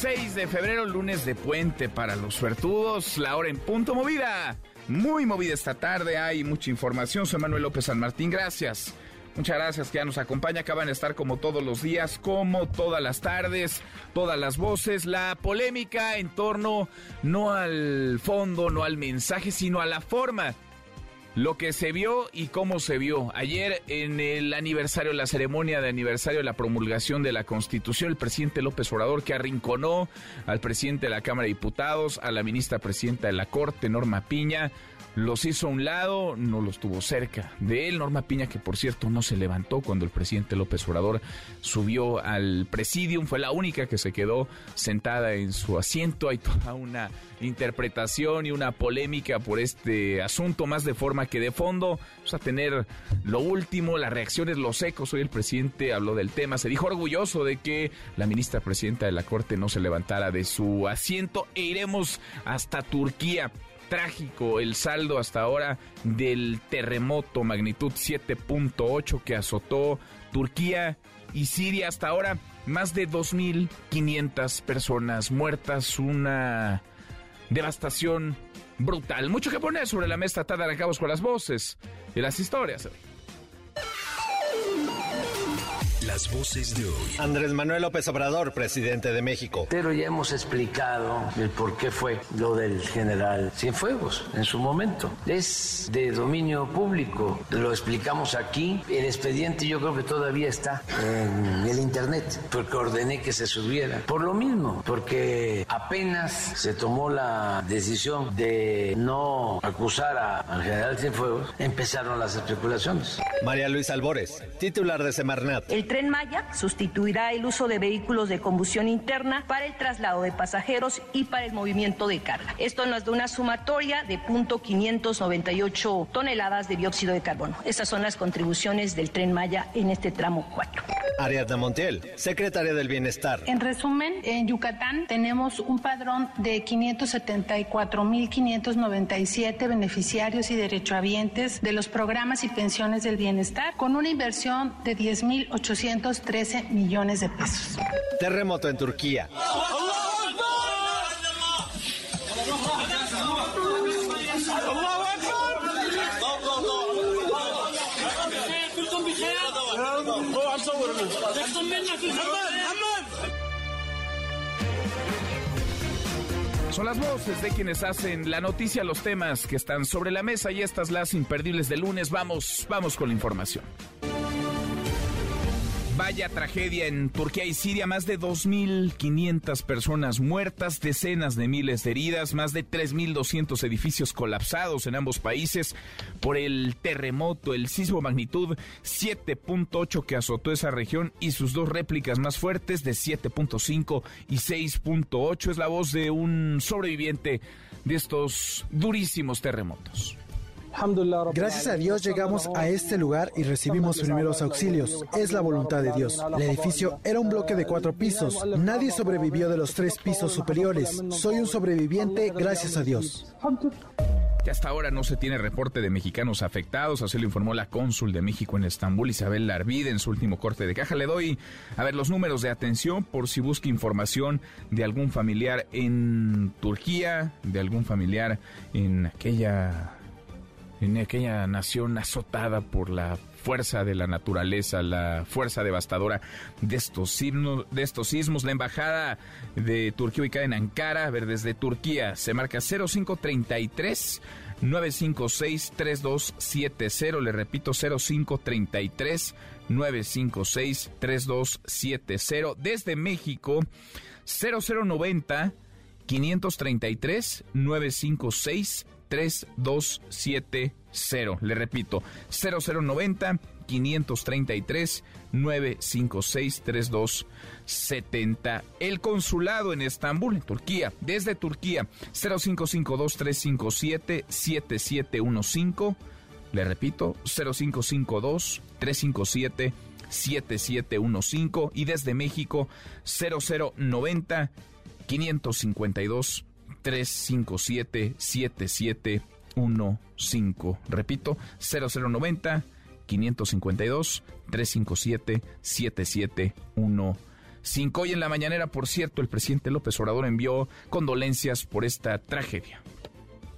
6 de febrero, lunes de puente para los suertudos, la hora en punto movida. Muy movida esta tarde, hay mucha información. Soy Manuel López San Martín, gracias. Muchas gracias que ya nos acompaña. Acaban de estar como todos los días, como todas las tardes, todas las voces. La polémica en torno no al fondo, no al mensaje, sino a la forma. Lo que se vio y cómo se vio. Ayer en el aniversario, la ceremonia de aniversario de la promulgación de la Constitución, el presidente López Obrador que arrinconó al presidente de la Cámara de Diputados, a la ministra presidenta de la Corte, Norma Piña, los hizo a un lado, no los tuvo cerca de él. Norma Piña, que por cierto no se levantó cuando el presidente López Obrador subió al presidium, fue la única que se quedó sentada en su asiento. Hay toda una interpretación y una polémica por este asunto, más de forma que de fondo. Vamos a tener lo último, las reacciones, los ecos. Hoy el presidente habló del tema, se dijo orgulloso de que la ministra presidenta de la Corte no se levantara de su asiento e iremos hasta Turquía trágico el saldo hasta ahora del terremoto magnitud 7.8 que azotó Turquía y Siria. Hasta ahora más de 2.500 personas muertas, una devastación brutal. Mucho que poner sobre la mesa, de arrancamos con las voces y las historias. Las voces de hoy. Andrés Manuel López Obrador, presidente de México. Pero ya hemos explicado el por qué fue lo del general Cienfuegos en su momento. Es de dominio público, lo explicamos aquí. El expediente yo creo que todavía está en el internet, porque ordené que se subiera. Por lo mismo, porque apenas se tomó la decisión de no acusar a- al general Cienfuegos, empezaron las especulaciones. María Luisa Albores, titular de Semarnat. El tren Maya sustituirá el uso de vehículos de combustión interna para el traslado de pasajeros y para el movimiento de carga. Esto nos da una sumatoria de .598 toneladas de dióxido de carbono. Estas son las contribuciones del tren Maya en este tramo 4. Ariadna Montiel, secretaria del Bienestar. En resumen, en Yucatán tenemos un padrón de 574.597 beneficiarios y derechohabientes de los programas y pensiones del bienestar, con una inversión de 10.813 millones de pesos. Terremoto en Turquía. Son las voces de quienes hacen la noticia, los temas que están sobre la mesa y estas las imperdibles de lunes. Vamos, vamos con la información. Vaya tragedia en Turquía y Siria, más de 2.500 personas muertas, decenas de miles de heridas, más de 3.200 edificios colapsados en ambos países por el terremoto, el sismo magnitud 7.8 que azotó esa región y sus dos réplicas más fuertes de 7.5 y 6.8. Es la voz de un sobreviviente de estos durísimos terremotos. Gracias a Dios llegamos a este lugar y recibimos primeros auxilios. Es la voluntad de Dios. El edificio era un bloque de cuatro pisos. Nadie sobrevivió de los tres pisos superiores. Soy un sobreviviente gracias a Dios. Que hasta ahora no se tiene reporte de mexicanos afectados, así lo informó la cónsul de México en Estambul, Isabel Larvide, en su último corte de caja. Le doy, a ver, los números de atención por si busca información de algún familiar en Turquía, de algún familiar en aquella en aquella nación azotada por la fuerza de la naturaleza, la fuerza devastadora de estos sismos, de estos sismos. La embajada de Turquía ubicada en Ankara, ver, desde Turquía se marca 0533 956 3270, le repito 0533 956 3270. Desde México 0090 533 956 3270. Le repito, 0090 533 956 3270. El consulado en Estambul, en Turquía, desde Turquía, 0552 357 7715. Le repito, 0552 357 7715 y desde México 0090 552 357 7715. Repito, 0090 552 357 7715. Hoy en la mañanera, por cierto, el presidente López Obrador envió condolencias por esta tragedia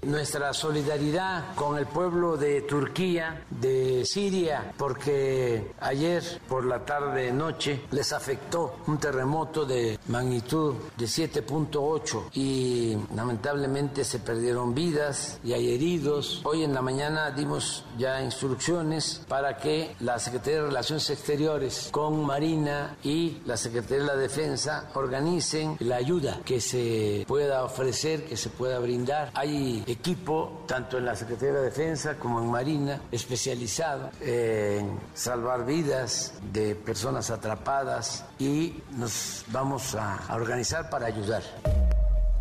nuestra solidaridad con el pueblo de Turquía, de Siria, porque ayer por la tarde noche les afectó un terremoto de magnitud de 7.8 y lamentablemente se perdieron vidas y hay heridos. Hoy en la mañana dimos ya instrucciones para que la Secretaría de Relaciones Exteriores con Marina y la Secretaría de la Defensa organicen la ayuda que se pueda ofrecer, que se pueda brindar. Hay equipo, tanto en la Secretaría de Defensa como en Marina, especializado en salvar vidas de personas atrapadas y nos vamos a, organizar para ayudar.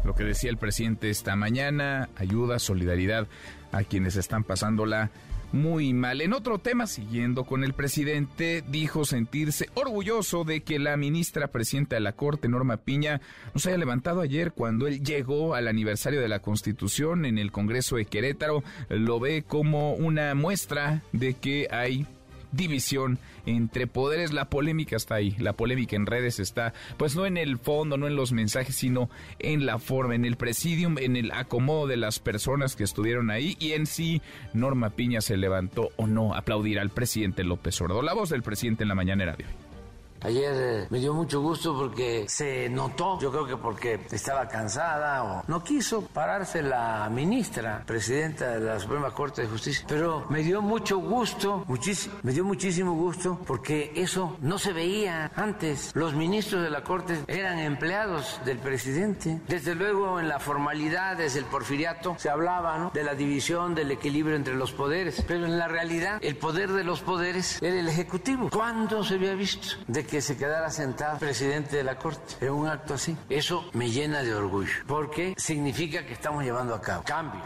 Lo que decía el presidente esta mañana, ayuda, solidaridad a quienes están pasándola muy mal. En otro tema, siguiendo con el presidente, dijo sentirse orgulloso de que la ministra presidenta de la Corte, Norma Piña, nos haya levantado ayer cuando él llegó al aniversario de la Constitución en el Congreso de Querétaro. Lo ve como una muestra de que hay división entre poderes. La polémica está ahí, la polémica en redes está, pues no en el fondo, no en los mensajes, sino en la forma, en el presidium, en el acomodo de las personas que estuvieron ahí y en sí Norma Piña se levantó o no a aplaudir al presidente López Obrador. La voz del presidente en la mañanera de hoy. Ayer eh, me dio mucho gusto porque se notó, yo creo que porque estaba cansada o no quiso pararse la ministra, presidenta de la Suprema Corte de Justicia, pero me dio mucho gusto, me dio muchísimo gusto porque eso no se veía antes. Los ministros de la Corte eran empleados del presidente. Desde luego en la formalidad, desde el porfiriato, se hablaba de la división, del equilibrio entre los poderes, pero en la realidad el poder de los poderes era el Ejecutivo. ¿Cuándo se había visto? De que se quedara sentado presidente de la Corte en un acto así. Eso me llena de orgullo, porque significa que estamos llevando a cabo cambios.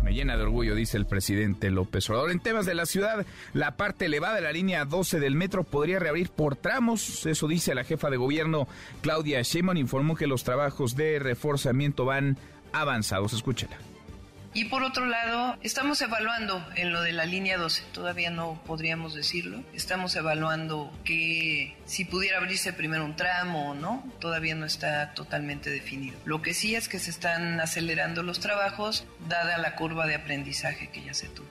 Me llena de orgullo, dice el presidente López Obrador. En temas de la ciudad, la parte elevada de la línea 12 del metro podría reabrir por tramos. Eso dice la jefa de gobierno, Claudia Sheinbaum. Informó que los trabajos de reforzamiento van avanzados. Escúchela. Y por otro lado, estamos evaluando en lo de la línea 12, todavía no podríamos decirlo, estamos evaluando que si pudiera abrirse primero un tramo o no, todavía no está totalmente definido. Lo que sí es que se están acelerando los trabajos dada la curva de aprendizaje que ya se tuvo.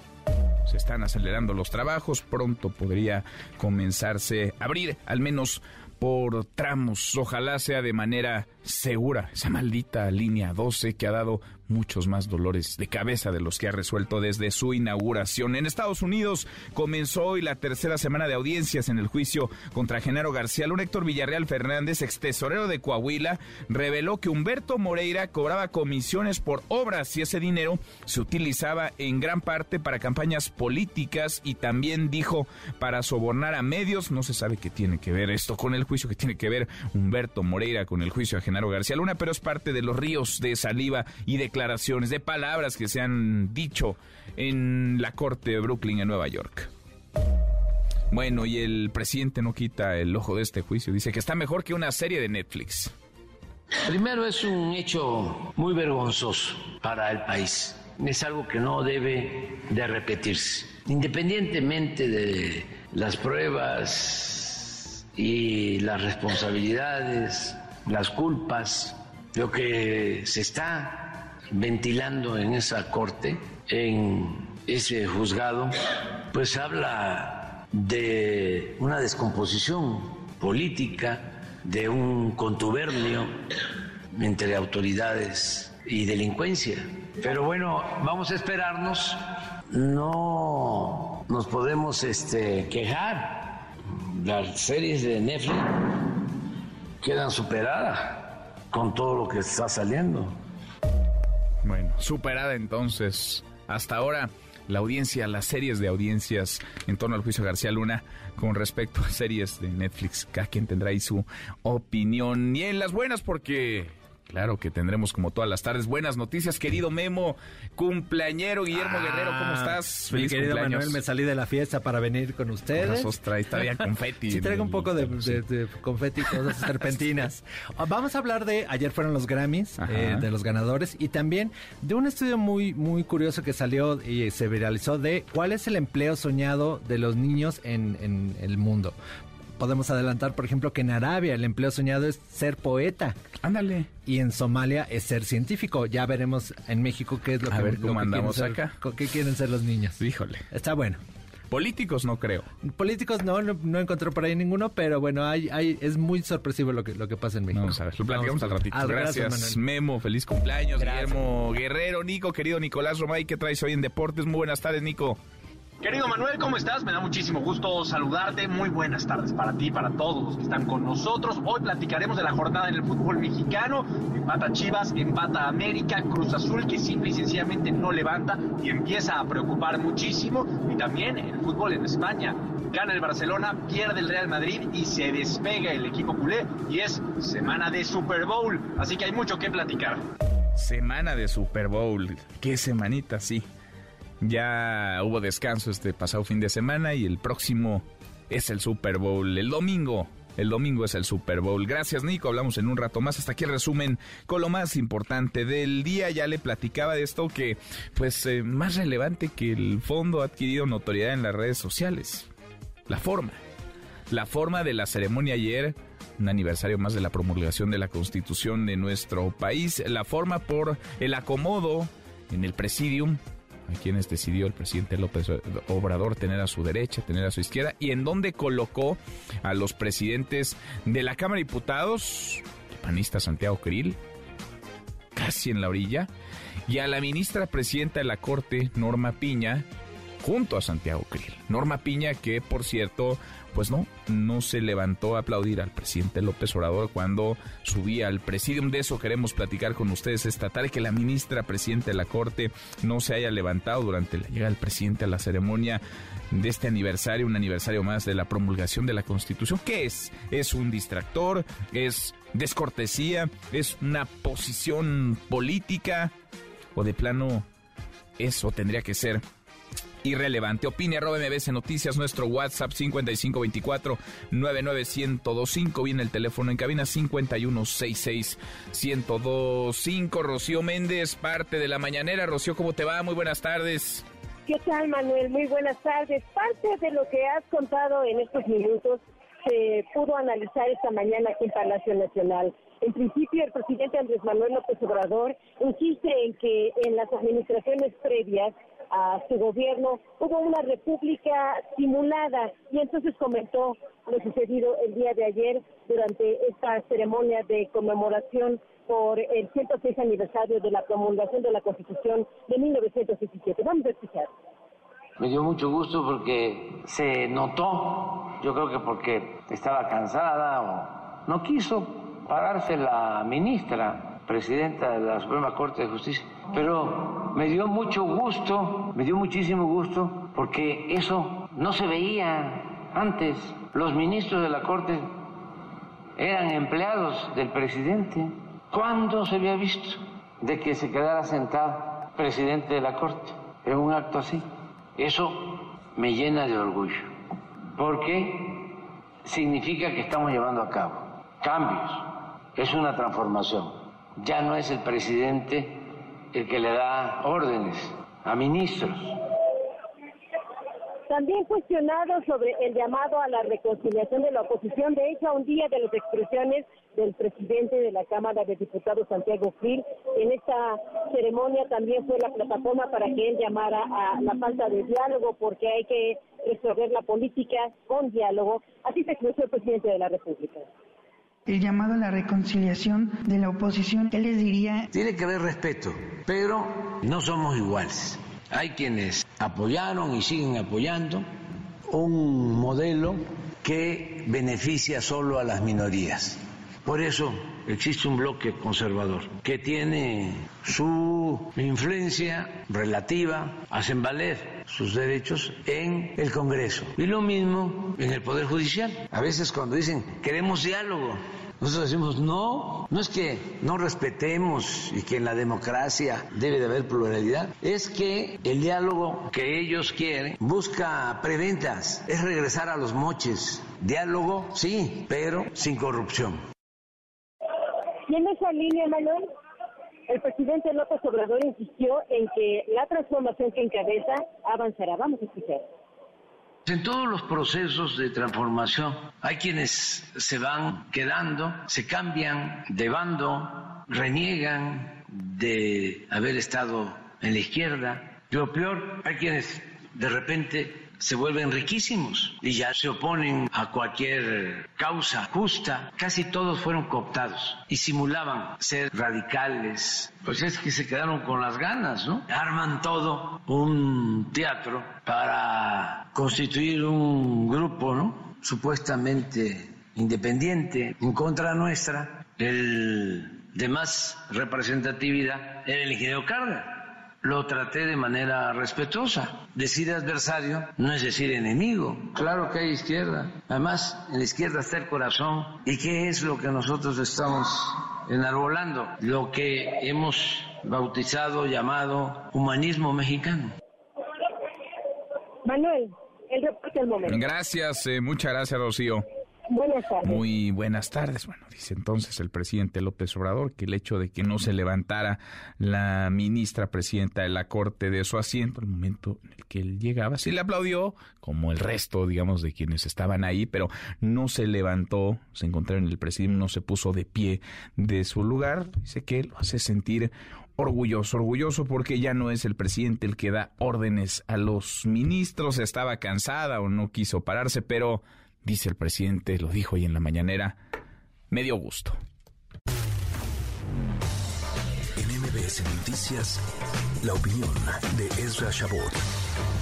Se están acelerando los trabajos, pronto podría comenzarse a abrir al menos por tramos. Ojalá sea de manera segura esa maldita línea 12 que ha dado muchos más dolores de cabeza de los que ha resuelto desde su inauguración. En Estados Unidos comenzó hoy la tercera semana de audiencias en el juicio contra Genaro García. Un Héctor Villarreal Fernández, ex tesorero de Coahuila, reveló que Humberto Moreira cobraba comisiones por obras y ese dinero se utilizaba en gran parte para campañas políticas y también dijo para sobornar a medios. No se sabe qué tiene que ver esto con el juicio, que tiene que ver Humberto Moreira con el juicio a Genaro García Luna, pero es parte de los ríos de saliva y de declaraciones, de palabras que se han dicho en la corte de Brooklyn en Nueva York. Bueno, y el presidente no quita el ojo de este juicio, dice que está mejor que una serie de Netflix. Primero es un hecho muy vergonzoso para el país. Es algo que no debe de repetirse. Independientemente de las pruebas y las responsabilidades, las culpas, lo que se está ventilando en esa corte, en ese juzgado, pues habla de una descomposición política, de un contubernio entre autoridades y delincuencia. Pero bueno, vamos a esperarnos. No nos podemos este, quejar. Las series de Netflix quedan superadas con todo lo que está saliendo Bueno, superada entonces. Hasta ahora la audiencia, las series de audiencias en torno al juicio García Luna con respecto a series de Netflix. Cada quien tendrá ahí su opinión. Y en las buenas porque Claro que tendremos como todas las tardes buenas noticias, querido Memo, cumpleañero Guillermo Guerrero, ¿cómo estás? Feliz mi querido Manuel, me salí de la fiesta para venir con ustedes. Trae confeti. sí, traigo un poco de, de, confeti, cosas serpentinas. Ah, vamos a hablar de, ayer fueron los Grammys, eh, de los ganadores, y también de un estudio muy, muy curioso que salió y se viralizó de cuál es el empleo soñado de los niños en, en el mundo podemos adelantar, por ejemplo, que en Arabia el empleo soñado es ser poeta. Ándale. Y en Somalia es ser científico. Ya veremos en México qué es lo A que, ver cómo andamos acá. ¿Qué quieren ser los niños? Híjole. Está bueno. Políticos no creo. Políticos no, no, encontré por ahí ninguno, pero bueno, hay, hay, es muy sorpresivo lo que, lo que pasa en México. Vamos a ver, lo platicamos al ratito. gracias, Memo, feliz cumpleaños, Guillermo Guerrero, Nico, querido Nicolás Romay, ¿qué traes hoy en Deportes? Muy buenas tardes, Nico. Querido Manuel, ¿cómo estás? Me da muchísimo gusto saludarte. Muy buenas tardes para ti, para todos los que están con nosotros. Hoy platicaremos de la jornada en el fútbol mexicano. Empata Chivas, empata América, Cruz Azul que simple y sencillamente no levanta y empieza a preocupar muchísimo. Y también el fútbol en España. Gana el Barcelona, pierde el Real Madrid y se despega el equipo culé. Y es semana de Super Bowl. Así que hay mucho que platicar. Semana de Super Bowl. Qué semanita, sí. Ya hubo descanso este pasado fin de semana y el próximo es el Super Bowl. El domingo el domingo es el Super Bowl. Gracias, Nico. Hablamos en un rato más. Hasta aquí el resumen con lo más importante del día. Ya le platicaba de esto que, pues, eh, más relevante que el fondo ha adquirido notoriedad en las redes sociales. La forma. La forma de la ceremonia ayer, un aniversario más de la promulgación de la Constitución de nuestro país. La forma por el acomodo en el presidium a quienes decidió el presidente López Obrador tener a su derecha, tener a su izquierda, y en donde colocó a los presidentes de la Cámara de Diputados, el panista Santiago Krill, casi en la orilla, y a la ministra presidenta de la Corte, Norma Piña, junto a Santiago Krill. Norma Piña, que por cierto pues no, no se levantó a aplaudir al presidente López Obrador cuando subía al presidium. De eso queremos platicar con ustedes esta tarde, que la ministra presidenta de la Corte no se haya levantado durante la llegada del presidente a la ceremonia de este aniversario, un aniversario más de la promulgación de la Constitución. ¿Qué es? ¿Es un distractor? ¿Es descortesía? ¿Es una posición política? ¿O de plano eso tendría que ser irrelevante. Opine arroba MBS Noticias, nuestro WhatsApp 5524-99125. Viene el teléfono en cabina 5166-1025. Rocío Méndez, parte de la mañanera. Rocío, ¿cómo te va? Muy buenas tardes. ¿Qué tal, Manuel? Muy buenas tardes. Parte de lo que has contado en estos minutos se pudo analizar esta mañana aquí en Palacio Nacional. En principio, el presidente Andrés Manuel López Obrador insiste en que en las administraciones previas a su gobierno, hubo una república simulada y entonces comentó lo sucedido el día de ayer durante esta ceremonia de conmemoración por el 106 aniversario de la promulgación de la Constitución de 1917. Vamos a escuchar. Me dio mucho gusto porque se notó, yo creo que porque estaba cansada o no quiso pararse la ministra, presidenta de la Suprema Corte de Justicia pero me dio mucho gusto, me dio muchísimo gusto, porque eso no se veía antes. Los ministros de la Corte eran empleados del presidente. ¿Cuándo se había visto de que se quedara sentado presidente de la Corte en un acto así? Eso me llena de orgullo, porque significa que estamos llevando a cabo cambios, es una transformación. Ya no es el presidente el que le da órdenes a ministros. También cuestionado sobre el llamado a la reconciliación de la oposición, de hecho, a un día de las expresiones del presidente de la Cámara de Diputados, Santiago Gil, en esta ceremonia también fue la plataforma para que él llamara a la falta de diálogo, porque hay que resolver la política con diálogo. Así se expresó el presidente de la República el llamado a la reconciliación de la oposición, ¿qué les diría? Tiene que haber respeto, pero no somos iguales. Hay quienes apoyaron y siguen apoyando un modelo que beneficia solo a las minorías. Por eso existe un bloque conservador que tiene su influencia relativa, hacen valer sus derechos en el Congreso. Y lo mismo en el Poder Judicial. A veces cuando dicen queremos diálogo, nosotros decimos, no, no es que no respetemos y que en la democracia debe de haber pluralidad, es que el diálogo que ellos quieren busca preventas, es regresar a los moches. Diálogo, sí, pero sin corrupción. Y en esa línea, Manuel, el presidente López Obrador insistió en que la transformación que encabeza avanzará. Vamos a escuchar. En todos los procesos de transformación hay quienes se van quedando, se cambian de bando, reniegan de haber estado en la izquierda. Lo peor, hay quienes de repente se vuelven riquísimos y ya se oponen a cualquier causa justa. Casi todos fueron cooptados y simulaban ser radicales. Pues es que se quedaron con las ganas, ¿no? Arman todo un teatro para constituir un grupo, ¿no? Supuestamente independiente en contra nuestra. El de más representatividad era el ingeniero Carga lo traté de manera respetuosa. Decir adversario no es decir enemigo. Claro que hay izquierda. Además, en la izquierda está el corazón. ¿Y qué es lo que nosotros estamos enarbolando? Lo que hemos bautizado, llamado humanismo mexicano. Manuel, el reporte del momento. Gracias, eh, muchas gracias, Rocío. Buenas tardes. Muy buenas tardes. Bueno, dice entonces el presidente López Obrador que el hecho de que no se levantara la ministra presidenta de la Corte de su asiento, el momento en el que él llegaba, sí le aplaudió, como el resto, digamos, de quienes estaban ahí, pero no se levantó, se encontró en el presidente, no se puso de pie de su lugar. Dice que lo hace sentir orgulloso, orgulloso porque ya no es el presidente el que da órdenes a los ministros, estaba cansada o no quiso pararse, pero dice el presidente, lo dijo hoy en la mañanera, me dio gusto. En MBS Noticias, la opinión de Ezra Shabot.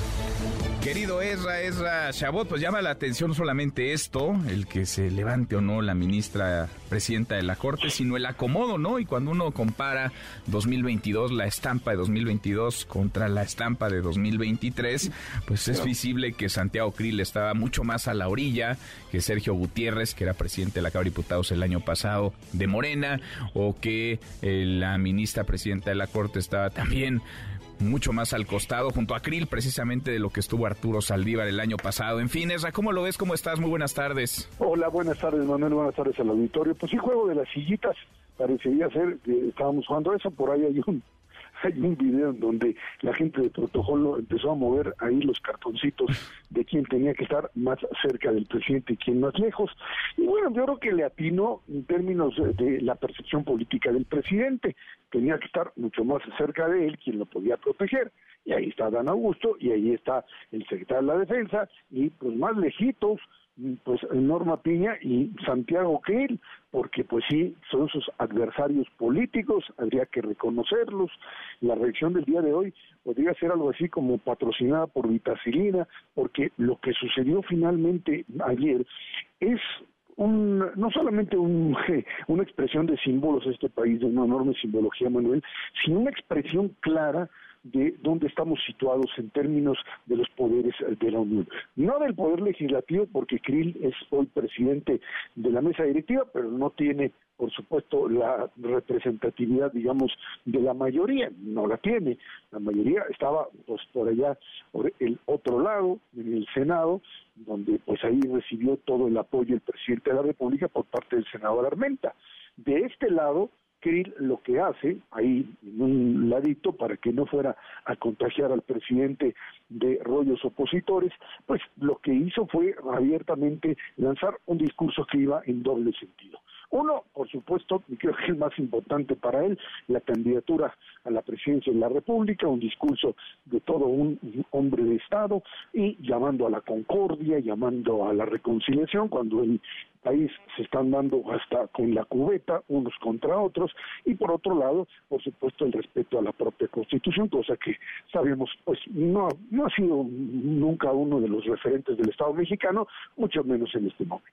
Querido Ezra, Ezra Chabot, pues llama la atención solamente esto, el que se levante o no la ministra presidenta de la Corte, sino el acomodo, ¿no? Y cuando uno compara 2022, la estampa de 2022 contra la estampa de 2023, pues es visible que Santiago Krill estaba mucho más a la orilla que Sergio Gutiérrez, que era presidente de la Cámara de Diputados el año pasado de Morena, o que eh, la ministra presidenta de la Corte estaba también mucho más al costado, junto a Krill, precisamente de lo que estuvo Arturo Saldívar el año pasado. En fin, Esra, ¿cómo lo ves? ¿Cómo estás? Muy buenas tardes. Hola, buenas tardes, Manuel. Buenas tardes al auditorio. Pues sí, juego de las sillitas. Parecería ser que estábamos jugando eso. Por ahí hay un hay un video en donde la gente de protocolo empezó a mover ahí los cartoncitos de quién tenía que estar más cerca del presidente y quién más lejos. Y bueno, yo creo que le atinó en términos de la percepción política del presidente. Tenía que estar mucho más cerca de él, quien lo podía proteger. Y ahí está Dan Augusto, y ahí está el secretario de la Defensa, y pues más lejitos, pues Norma Piña y Santiago Krill, porque pues sí, son sus adversarios políticos, habría que reconocerlos. La reacción del día de hoy podría ser algo así como patrocinada por Vitacilina, porque lo que sucedió finalmente ayer es un, no solamente un, una expresión de símbolos de este país, de una enorme simbología, Manuel, sino una expresión clara de dónde estamos situados en términos de los poderes de la Unión. No del poder legislativo, porque Krill es hoy presidente de la mesa directiva, pero no tiene, por supuesto, la representatividad, digamos, de la mayoría, no la tiene. La mayoría estaba pues por allá, por el otro lado, en el Senado, donde pues ahí recibió todo el apoyo el presidente de la República por parte del senador Armenta. De este lado, Krill lo que hace, ahí en un ladito, para que no fuera a contagiar al presidente de rollos opositores, pues lo que hizo fue abiertamente lanzar un discurso que iba en doble sentido. Uno, por supuesto, y creo que es el más importante para él, la candidatura a la presidencia de la República, un discurso de todo un hombre de Estado y llamando a la concordia, llamando a la reconciliación, cuando él país se están dando hasta con la cubeta unos contra otros y por otro lado, por supuesto, el respeto a la propia Constitución, cosa que sabemos pues no, no ha sido nunca uno de los referentes del Estado mexicano, mucho menos en este momento.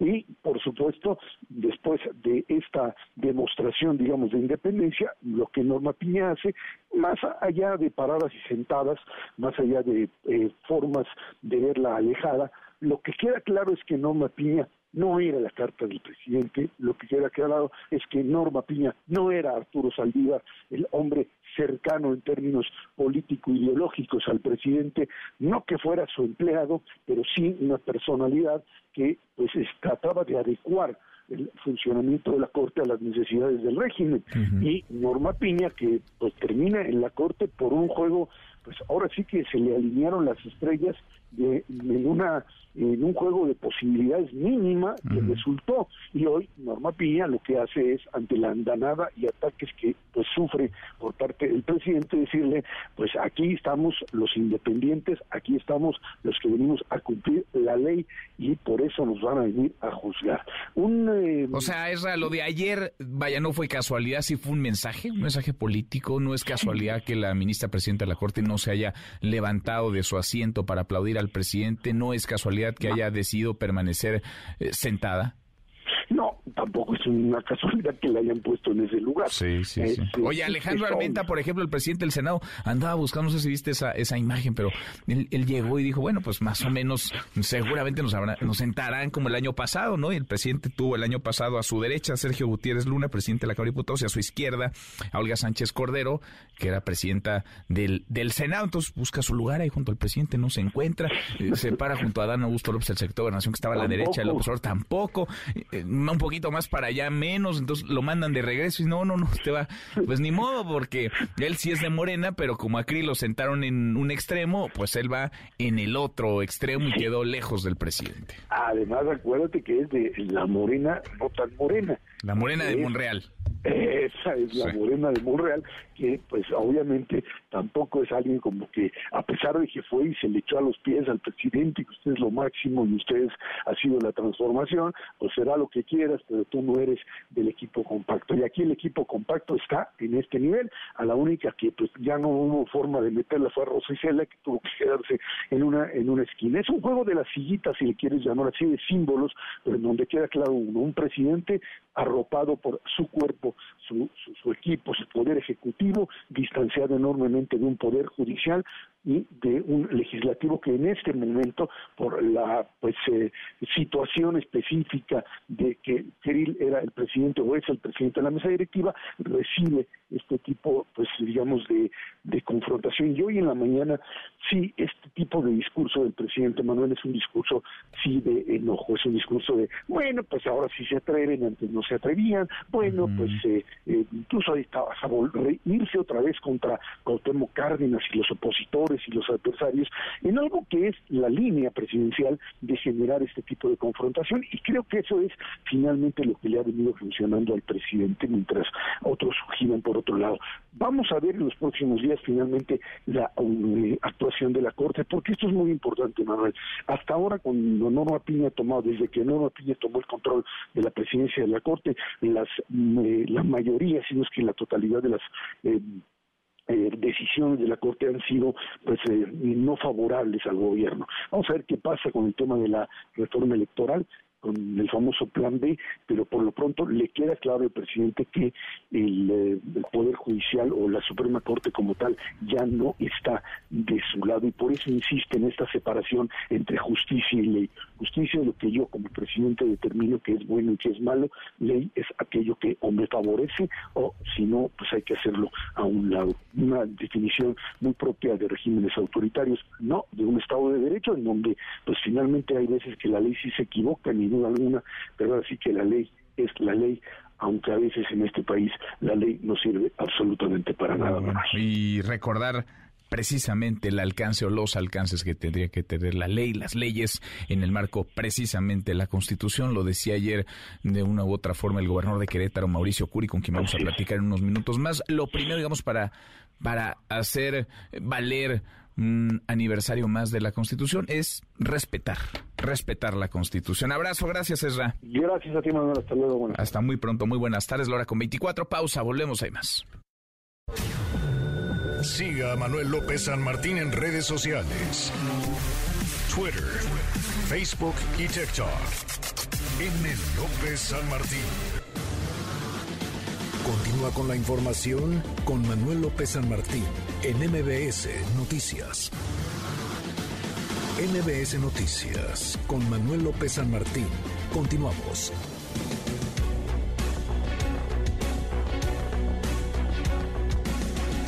Y por supuesto, después de esta demostración, digamos, de independencia, lo que Norma Piña hace, más allá de paradas y sentadas, más allá de eh, formas de verla alejada, lo que queda claro es que Norma Piña no era la carta del presidente, lo que queda claro es que Norma Piña no era Arturo Saldívar, el hombre cercano en términos político-ideológicos al presidente, no que fuera su empleado, pero sí una personalidad que pues trataba de adecuar el funcionamiento de la Corte a las necesidades del régimen. Y Norma Piña, que pues termina en la Corte por un juego, pues ahora sí que se le alinearon las estrellas de, en una en un juego de posibilidades mínima que resultó. Y hoy Norma Piña lo que hace es ante la andanada y ataques que pues sufre por parte del presidente decirle pues aquí estamos los independientes aquí estamos los que venimos a cumplir la ley y por eso nos van a venir a juzgar. Un eh, o sea es lo de ayer vaya no fue casualidad sí fue un mensaje un mensaje político no es casualidad que la ministra presidenta de la corte no se haya levantado de su asiento para aplaudir al presidente no es casualidad que haya decidido permanecer eh, sentada? Tampoco es una casualidad que la hayan puesto en ese lugar. Sí, sí, sí. Oye, Alejandro Armenta, por ejemplo, el presidente del Senado, andaba buscando, no sé si viste esa, esa imagen, pero él, llegó y dijo, bueno, pues más o menos, seguramente nos, nos sentarán como el año pasado, ¿no? Y el presidente tuvo el año pasado a su derecha a Sergio Gutiérrez Luna, presidente de la Cámara de Diputados, y a su izquierda a Olga Sánchez Cordero, que era presidenta del, del Senado. Entonces busca su lugar ahí junto al presidente, no se encuentra, eh, se para junto a Dan Augusto López, el sector de gobernación que estaba a la derecha, el opresor tampoco, eh, un poquito más para allá, menos, entonces lo mandan de regreso y no, no, no, usted va, pues ni modo, porque él sí es de Morena, pero como a Cri lo sentaron en un extremo, pues él va en el otro extremo y quedó lejos del presidente. Además, acuérdate que es de la Morena, no tan Morena. La Morena de Monreal. Esa es la Morena de Monreal, que pues obviamente tampoco es alguien como que, a pesar de que fue y se le echó a los pies al presidente, que usted es lo máximo y ustedes ha sido la transformación, pues será lo que quieras, pero tú no eres del equipo compacto. Y aquí el equipo compacto está en este nivel, a la única que pues ya no hubo forma de meterla fue a Rosicela, que tuvo que quedarse en una, en una esquina. Es un juego de las sillitas, si le quieres llamar así, de símbolos, pero en donde queda claro uno, un presidente arropado por su cuerpo, su, su equipo, su poder ejecutivo, distanciado enormemente de un poder judicial y de un legislativo que en este momento, por la pues eh, situación específica de que Kirill era el presidente o es el presidente de la mesa directiva, recibe este tipo, pues digamos, de, de confrontación. Y hoy en la mañana, sí, este tipo de discurso del presidente Manuel es un discurso, sí, de enojo, es un discurso de, bueno, pues ahora sí se atreven, antes no se atrevían, bueno, pues eh, eh, incluso ahí estaba a irse otra vez contra Cuauhtémoc Cárdenas y los opositores y los adversarios, en algo que es la línea presidencial de generar este tipo de confrontación, y creo que eso es finalmente lo que le ha venido funcionando al presidente mientras otros giran por otro lado. Vamos a ver en los próximos días finalmente la eh, actuación de la Corte, porque esto es muy importante, Manuel. Hasta ahora, cuando Norma Piña tomado, desde que Norma Piña tomó el control de la presidencia de la Corte, las, eh, la mayoría, si no es que la totalidad de las eh, decisiones de la Corte han sido pues no favorables al gobierno. Vamos a ver qué pasa con el tema de la reforma electoral con el famoso plan B, pero por lo pronto le queda claro al presidente que el, eh, el, Poder Judicial o la Suprema Corte como tal ya no está de su lado y por eso insiste en esta separación entre justicia y ley. Justicia es lo que yo como presidente determino que es bueno y que es malo, ley es aquello que o me favorece o si no, pues hay que hacerlo a un lado. Una definición muy propia de regímenes autoritarios, no de un Estado de Derecho en donde pues finalmente hay veces que la ley sí se equivoca ni duda alguna, pero así que la ley es la ley, aunque a veces en este país la ley no sirve absolutamente para nada más. Y recordar precisamente el alcance o los alcances que tendría que tener la ley, las leyes en el marco precisamente de la Constitución. Lo decía ayer de una u otra forma el gobernador de Querétaro, Mauricio Curi, con quien vamos a platicar en unos minutos más. Lo primero, digamos, para, para hacer valer un aniversario más de la Constitución es respetar respetar la Constitución. Abrazo, gracias Ezra. Gracias a ti Manuel, hasta luego. Hasta muy pronto, muy buenas tardes, Laura con 24, pausa, volvemos, hay más. Siga a Manuel López San Martín en redes sociales. Twitter, Facebook y TikTok. M. López San Martín. Continúa con la información con Manuel López San Martín en MBS Noticias. MBS Noticias con Manuel López San Martín. Continuamos.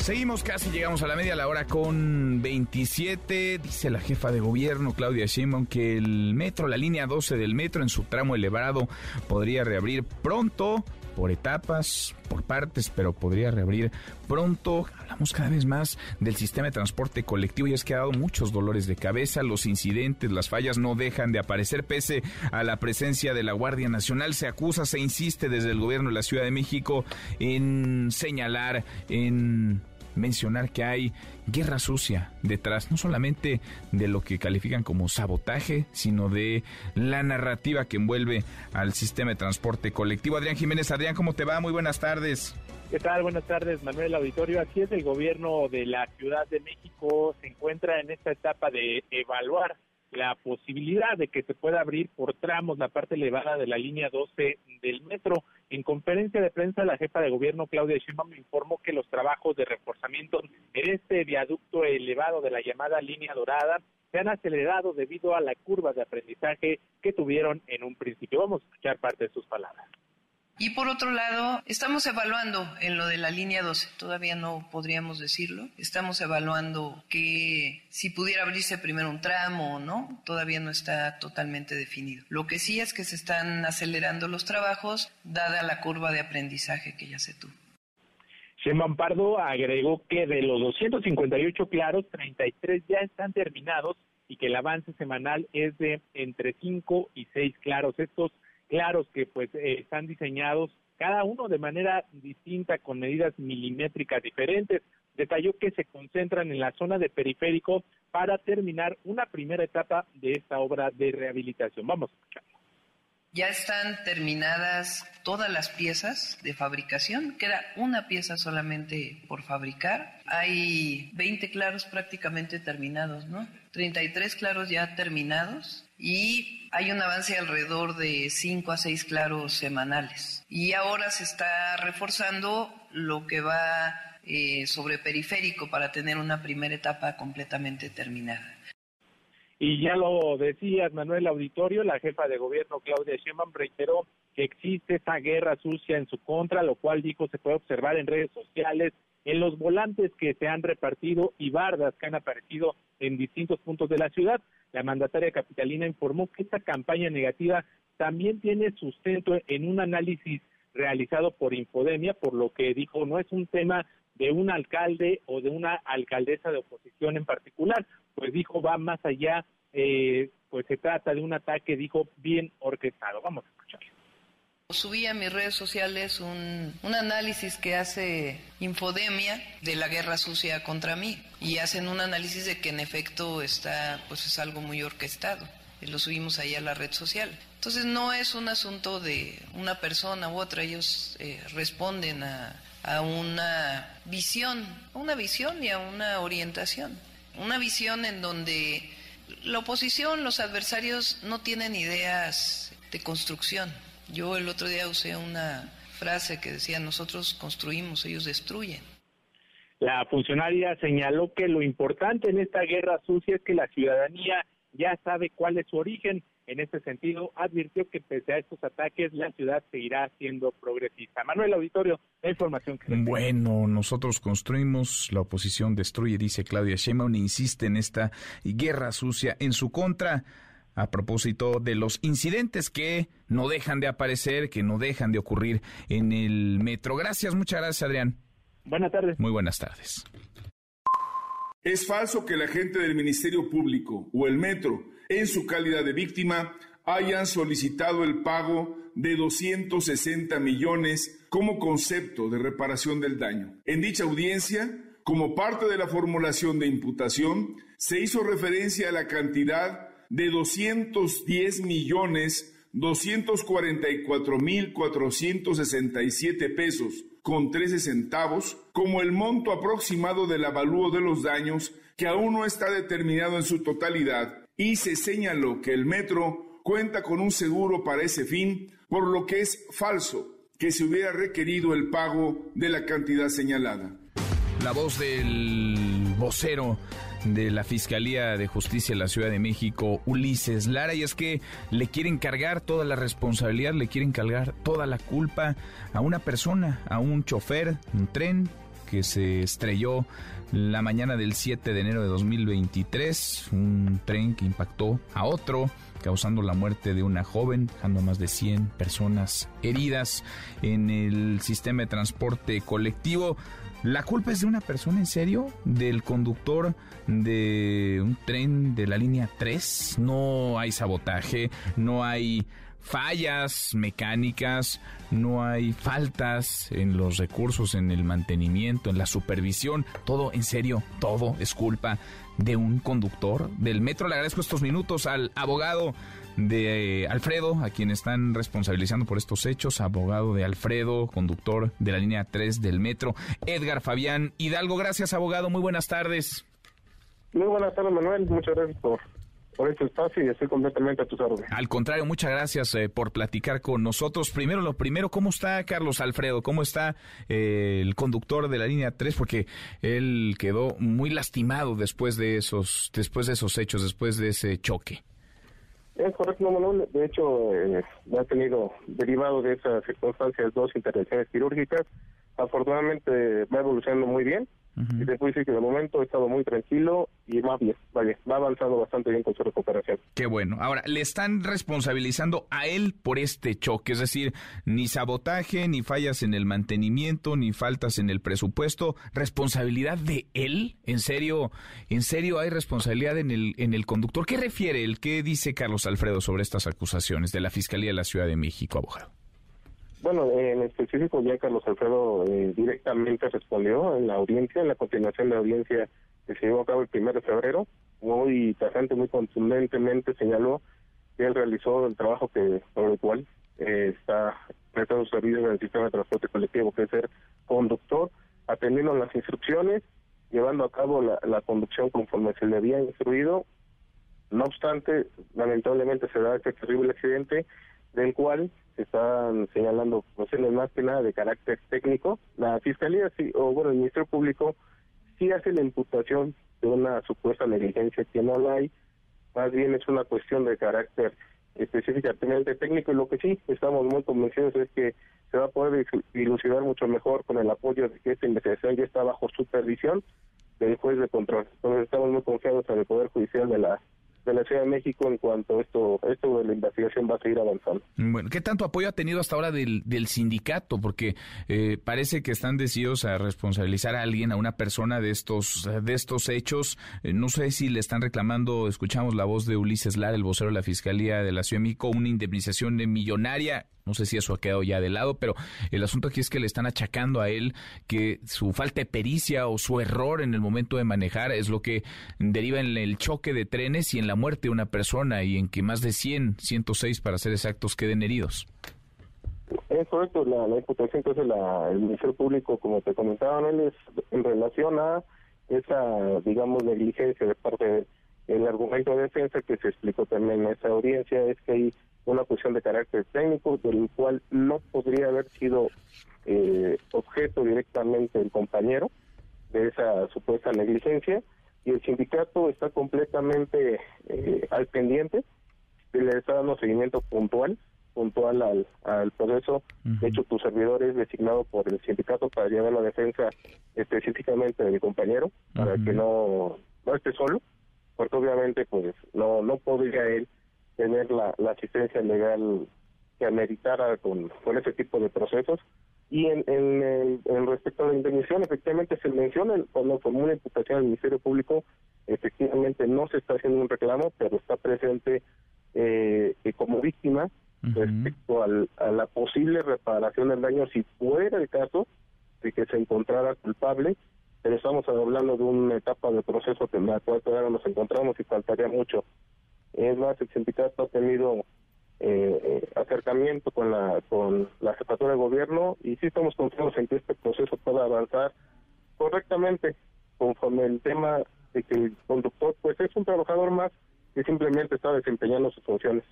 Seguimos casi, llegamos a la media la hora con 27. Dice la jefa de gobierno, Claudia Sheinbaum, que el metro, la línea 12 del metro en su tramo elevado podría reabrir pronto por etapas, por partes, pero podría reabrir pronto. Hablamos cada vez más del sistema de transporte colectivo y es que ha dado muchos dolores de cabeza. Los incidentes, las fallas no dejan de aparecer pese a la presencia de la Guardia Nacional. Se acusa, se insiste desde el gobierno de la Ciudad de México en señalar, en mencionar que hay guerra sucia detrás, no solamente de lo que califican como sabotaje, sino de la narrativa que envuelve al sistema de transporte colectivo. Adrián Jiménez, Adrián, ¿cómo te va? Muy buenas tardes. ¿Qué tal? Buenas tardes, Manuel Auditorio. Así es, el gobierno de la Ciudad de México se encuentra en esta etapa de evaluar la posibilidad de que se pueda abrir por tramos la parte elevada de la línea 12 del metro. En conferencia de prensa, la jefa de gobierno, Claudia Sheinbaum, informó que los trabajos de reforzamiento en este viaducto elevado de la llamada línea dorada se han acelerado debido a la curva de aprendizaje que tuvieron en un principio. Vamos a escuchar parte de sus palabras. Y por otro lado, estamos evaluando en lo de la línea 12, todavía no podríamos decirlo, estamos evaluando que si pudiera abrirse primero un tramo o no, todavía no está totalmente definido. Lo que sí es que se están acelerando los trabajos dada la curva de aprendizaje que ya se tuvo. Sheinbaum Pardo agregó que de los 258 claros, 33 ya están terminados y que el avance semanal es de entre 5 y 6 claros. Estos claros que pues eh, están diseñados cada uno de manera distinta con medidas milimétricas diferentes. Detalló que se concentran en la zona de periférico para terminar una primera etapa de esta obra de rehabilitación. Vamos a escuchar. Ya están terminadas todas las piezas de fabricación, queda una pieza solamente por fabricar. Hay 20 claros prácticamente terminados, ¿no? 33 claros ya terminados y hay un avance alrededor de 5 a 6 claros semanales. Y ahora se está reforzando lo que va eh, sobre periférico para tener una primera etapa completamente terminada. Y ya lo decía Manuel Auditorio, la jefa de gobierno Claudia Sheinbaum reiteró que existe esa guerra sucia en su contra, lo cual dijo se puede observar en redes sociales, en los volantes que se han repartido y bardas que han aparecido en distintos puntos de la ciudad. La mandataria capitalina informó que esta campaña negativa también tiene sustento en un análisis realizado por Infodemia, por lo que dijo no es un tema de un alcalde o de una alcaldesa de oposición en particular, pues dijo va más allá, eh, pues se trata de un ataque, dijo, bien orquestado. Vamos a escucharlo. Subí a mis redes sociales un, un, análisis que hace Infodemia de la guerra sucia contra mí y hacen un análisis de que en efecto está, pues es algo muy orquestado. Lo subimos ahí a la red social. Entonces no es un asunto de una persona u otra, ellos eh, responden a, a una visión, una visión y a una orientación. Una visión en donde la oposición, los adversarios no tienen ideas de construcción. Yo el otro día usé una frase que decía, nosotros construimos, ellos destruyen. La funcionaria señaló que lo importante en esta guerra sucia es que la ciudadanía ya sabe cuál es su origen en este sentido, advirtió que pese a estos ataques, la ciudad seguirá siendo progresista. Manuel Auditorio, la información que... Bueno, nosotros construimos, la oposición destruye, dice Claudia Sheinbaum, insiste en esta guerra sucia en su contra a propósito de los incidentes que no dejan de aparecer, que no dejan de ocurrir en el metro. Gracias, muchas gracias, Adrián. Buenas tardes. Muy buenas tardes. Es falso que la gente del Ministerio Público o el metro en su calidad de víctima, hayan solicitado el pago de 260 millones como concepto de reparación del daño. En dicha audiencia, como parte de la formulación de imputación, se hizo referencia a la cantidad de 210 millones 244 mil 467 pesos con 13 centavos como el monto aproximado del avalúo de los daños que aún no está determinado en su totalidad y se señaló que el metro cuenta con un seguro para ese fin, por lo que es falso que se hubiera requerido el pago de la cantidad señalada. La voz del vocero de la Fiscalía de Justicia de la Ciudad de México, Ulises Lara, y es que le quieren cargar toda la responsabilidad, le quieren cargar toda la culpa a una persona, a un chofer, un tren que se estrelló la mañana del 7 de enero de 2023, un tren que impactó a otro, causando la muerte de una joven, dejando más de 100 personas heridas en el sistema de transporte colectivo. ¿La culpa es de una persona en serio? ¿Del conductor de un tren de la línea 3? No hay sabotaje, no hay fallas mecánicas, no hay faltas en los recursos, en el mantenimiento, en la supervisión. Todo, en serio, todo es culpa de un conductor del metro. Le agradezco estos minutos al abogado de Alfredo, a quien están responsabilizando por estos hechos, abogado de Alfredo, conductor de la línea 3 del metro, Edgar Fabián Hidalgo. Gracias, abogado. Muy buenas tardes. Muy buenas tardes, Manuel. Muchas gracias por, por este espacio y estoy completamente a tus órdenes. Al contrario, muchas gracias eh, por platicar con nosotros. Primero, lo primero, ¿cómo está Carlos Alfredo? ¿Cómo está eh, el conductor de la línea 3? Porque él quedó muy lastimado después de esos, después de esos hechos, después de ese choque. Es correcto, Manuel. De hecho, eh, ha tenido derivado de esas circunstancias dos intervenciones quirúrgicas. Afortunadamente va evolucionando muy bien. Y te puedo decir que de momento he estado muy tranquilo y va bien, vaya, va avanzando bastante bien con su recuperación. Qué bueno. Ahora, le están responsabilizando a él por este choque, es decir, ni sabotaje, ni fallas en el mantenimiento, ni faltas en el presupuesto. ¿Responsabilidad de él? ¿En serio, en serio hay responsabilidad en el, en el conductor? ¿Qué refiere él? ¿Qué dice Carlos Alfredo sobre estas acusaciones de la Fiscalía de la Ciudad de México, abogado? Bueno, en específico ya Carlos Alfredo eh, directamente respondió en la audiencia, en la continuación de la audiencia que se llevó a cabo el primero de febrero, muy tajante, muy contundentemente señaló que él realizó el trabajo que por el cual eh, está prestando servicios en el sistema de transporte colectivo, que es ser conductor, atendiendo las instrucciones, llevando a cabo la conducción conforme se le había instruido. No obstante, lamentablemente se da este terrible accidente del cual se están señalando cuestiones más que nada de carácter técnico. La Fiscalía, sí, o bueno, el Ministerio Público sí hace la imputación de una supuesta negligencia que no la hay, más bien es una cuestión de carácter específicamente técnico y lo que sí estamos muy convencidos es que se va a poder dilucidar mucho mejor con el apoyo de que esta investigación ya está bajo supervisión del juez de control. Entonces estamos muy confiados en el Poder Judicial de la de la Ciudad de México en cuanto a esto, esto de la investigación va a seguir avanzando. Bueno, ¿qué tanto apoyo ha tenido hasta ahora del, del sindicato? Porque eh, parece que están decididos a responsabilizar a alguien, a una persona de estos, de estos hechos. Eh, no sé si le están reclamando, escuchamos la voz de Ulises Lara, el vocero de la Fiscalía de la Ciudad de México, una indemnización millonaria no sé si eso ha quedado ya de lado, pero el asunto aquí es que le están achacando a él que su falta de pericia o su error en el momento de manejar es lo que deriva en el choque de trenes y en la muerte de una persona y en que más de 100, 106 para ser exactos, queden heridos. Es correcto, la, la imputación entonces la, el Ministerio Público, como te comentaba, él es en relación a esa, digamos, negligencia de parte del argumento de defensa que se explicó también en esa audiencia, es que hay una cuestión de carácter técnico del cual no podría haber sido eh, objeto directamente el compañero de esa supuesta negligencia y el sindicato está completamente eh, al pendiente le está dando seguimiento puntual puntual al, al proceso. De hecho tu servidor es designado por el sindicato para llevar la defensa específicamente de mi compañero para que no no esté solo porque obviamente pues no no podría él tener la, asistencia legal que ameritara con, con ese tipo de procesos. Y en, en, respecto a la indemnización, efectivamente se menciona cuando formula imputación al Ministerio Público, efectivamente no se está haciendo un reclamo, pero está presente eh, como víctima respecto al, a la posible reparación del daño si fuera el caso de que se encontrara culpable, pero estamos hablando de una etapa de proceso que en la cual todavía nos encontramos y faltaría mucho Es más, el sindicato ha tenido eh, acercamiento con la con la jefatura de gobierno y sí estamos confiados en que este proceso pueda avanzar correctamente conforme el tema de que el conductor pues es un trabajador más que simplemente está desempeñando sus funciones.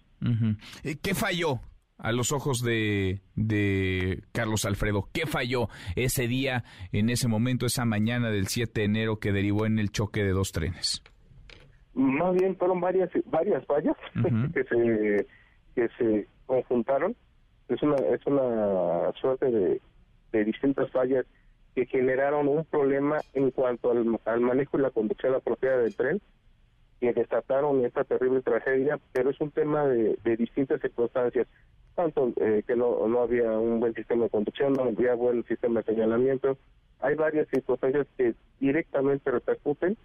¿Qué falló a los ojos de, de Carlos Alfredo? ¿Qué falló ese día, en ese momento, esa mañana del 7 de enero que derivó en el choque de dos trenes? Más bien fueron varias varias fallas que se que se conjuntaron. Es una es una suerte de, de distintas fallas que generaron un problema en cuanto al, al manejo y la conducción apropiada del tren que desataron esta terrible tragedia, pero es un tema de, de distintas circunstancias, tanto eh, que no, no había un buen sistema de conducción, no había buen sistema de señalamiento, hay varias circunstancias que directamente repercuten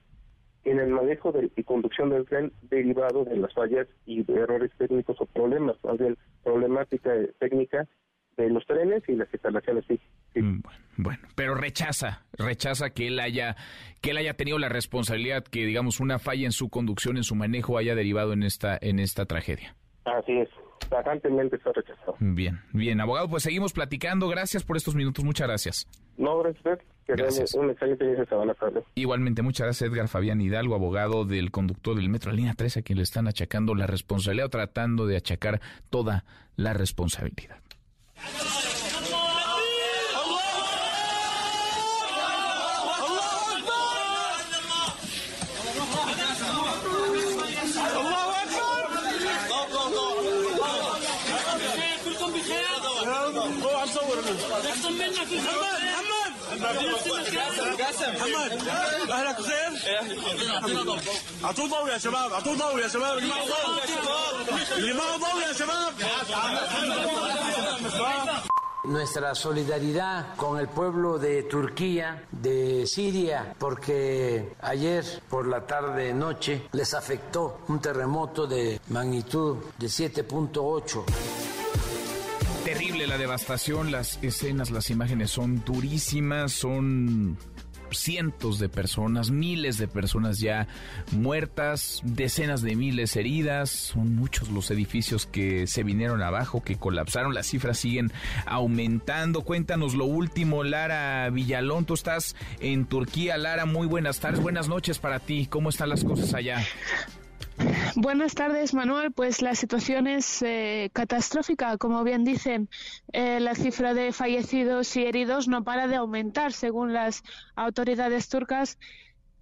en el manejo de, y conducción del tren derivado de las fallas y de errores técnicos o problemas, más bien problemática técnica de los trenes y las instalaciones sí. Mm, bueno, pero rechaza, rechaza que él haya que él haya tenido la responsabilidad que digamos una falla en su conducción, en su manejo haya derivado en esta en esta tragedia. Así es. Tajantemente está rechazado. Bien, bien, abogado, pues seguimos platicando. Gracias por estos minutos, muchas gracias. No, gracias. Que gracias. Un excelente día semana tarde. Igualmente, muchas gracias, Edgar Fabián Hidalgo, abogado del conductor del Metro Línea 3, a quien le están achacando la responsabilidad o tratando de achacar toda la responsabilidad. Nuestra solidaridad con el pueblo de Turquía, de Siria, porque ayer por la tarde noche les afectó un terremoto de magnitud de 7.8 terrible la devastación, las escenas, las imágenes son durísimas, son cientos de personas, miles de personas ya muertas, decenas de miles heridas, son muchos los edificios que se vinieron abajo, que colapsaron, las cifras siguen aumentando. Cuéntanos lo último, Lara Villalón, tú estás en Turquía, Lara, muy buenas tardes, buenas noches para ti, ¿cómo están las cosas allá? Buenas tardes, Manuel. Pues la situación es eh, catastrófica. Como bien dicen, eh, la cifra de fallecidos y heridos no para de aumentar. Según las autoridades turcas,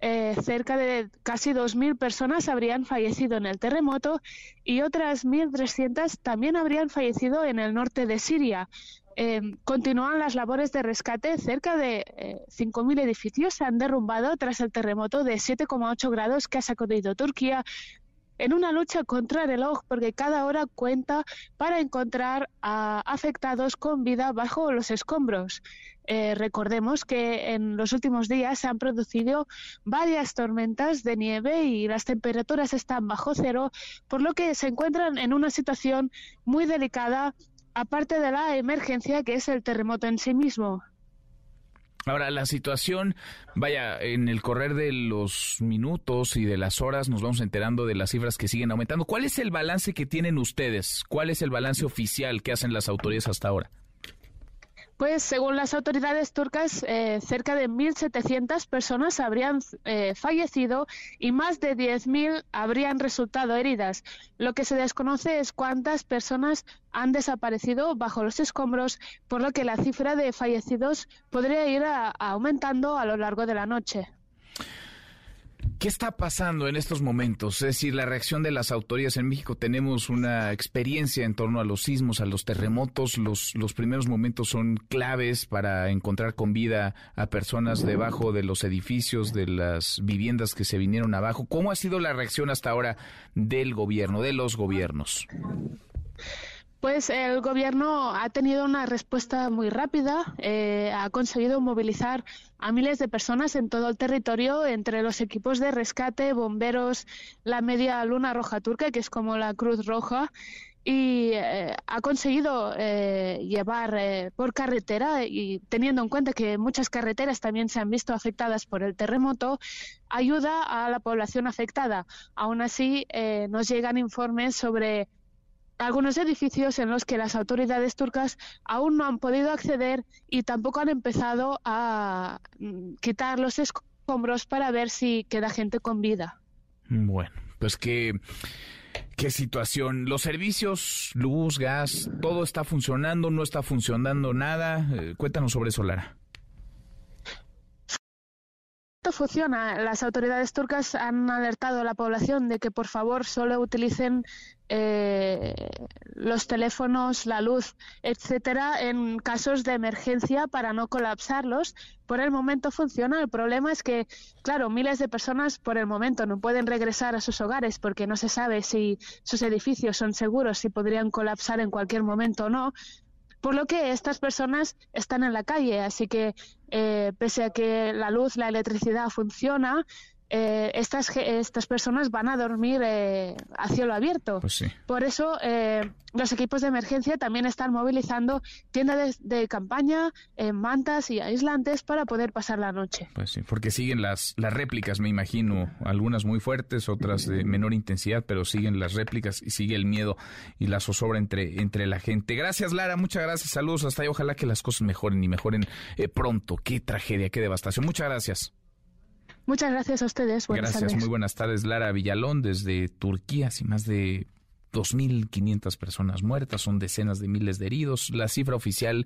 eh, cerca de casi 2.000 personas habrían fallecido en el terremoto y otras 1.300 también habrían fallecido en el norte de Siria. continúan las labores de rescate. Cerca de 5.000 edificios se han derrumbado tras el terremoto de 7,8 grados que ha sacudido Turquía en una lucha contra el reloj porque cada hora cuenta para encontrar a afectados con vida bajo los escombros. Eh, recordemos que en los últimos días se han producido varias tormentas de nieve y las temperaturas están bajo cero, por lo que se encuentran en una situación muy delicada, aparte de la emergencia que es el terremoto en sí mismo. Ahora, la situación, vaya, en el correr de los minutos y de las horas nos vamos enterando de las cifras que siguen aumentando. ¿Cuál es el balance que tienen ustedes? ¿Cuál es el balance oficial que hacen las autoridades hasta ahora? Pues según las autoridades turcas, eh, cerca de 1.700 personas habrían eh, fallecido y más de 10.000 habrían resultado heridas. Lo que se desconoce es cuántas personas han desaparecido bajo los escombros, por lo que la cifra de fallecidos podría ir aumentando a lo largo de la noche. ¿Qué está pasando en estos momentos? Es decir, la reacción de las autoridades en México. Tenemos una experiencia en torno a los sismos, a los terremotos. Los, los primeros momentos son claves para encontrar con vida a personas debajo de los edificios, de las viviendas que se vinieron abajo. ¿Cómo ha sido la reacción hasta ahora del gobierno, de los gobiernos? Pues el gobierno ha tenido una respuesta muy rápida, eh, ha conseguido movilizar a miles de personas en todo el territorio, entre los equipos de rescate, bomberos, la media luna roja turca, que es como la Cruz Roja, y eh, ha conseguido eh, llevar eh, por carretera y teniendo en cuenta que muchas carreteras también se han visto afectadas por el terremoto, ayuda a la población afectada. Aún así, nos llegan informes sobre algunos edificios en los que las autoridades turcas aún no han podido acceder y tampoco han empezado a mm, quitar los escombros para ver si queda gente con vida. Bueno, pues ¿Qué situación? ¿Los servicios, luz, gas, todo está funcionando, no está funcionando nada? Eh, cuéntanos sobre eso, Lara funciona. Las autoridades turcas han alertado a la población de que por favor solo utilicen eh, los teléfonos, la luz, etcétera, en casos de emergencia para no colapsarlos. Por el momento funciona. El problema es que, claro, miles de personas por el momento no pueden regresar a sus hogares porque no se sabe si sus edificios son seguros, si podrían colapsar en cualquier momento o no por lo que estas personas están en la calle. Así que, eh, pese a que la luz, la electricidad funciona, eh, estas, estas personas van a dormir eh, a cielo abierto. Pues Por eso eh, los equipos de emergencia también están movilizando tiendas de, campaña, mantas y aislantes para poder pasar la noche. Pues sí, porque siguen las, las réplicas, me imagino, algunas muy fuertes, otras de menor intensidad, pero siguen las réplicas y sigue el miedo y la zozobra entre, entre la gente. Gracias, Lara, muchas gracias, saludos hasta ahí, ojalá que las cosas mejoren y mejoren pronto. Qué tragedia, qué devastación. Muchas gracias. Muchas gracias a ustedes. gracias, muy buenas tardes. Lara Villalón desde Turquía, sin más de 2.500 personas muertas, son decenas de miles de heridos. La cifra oficial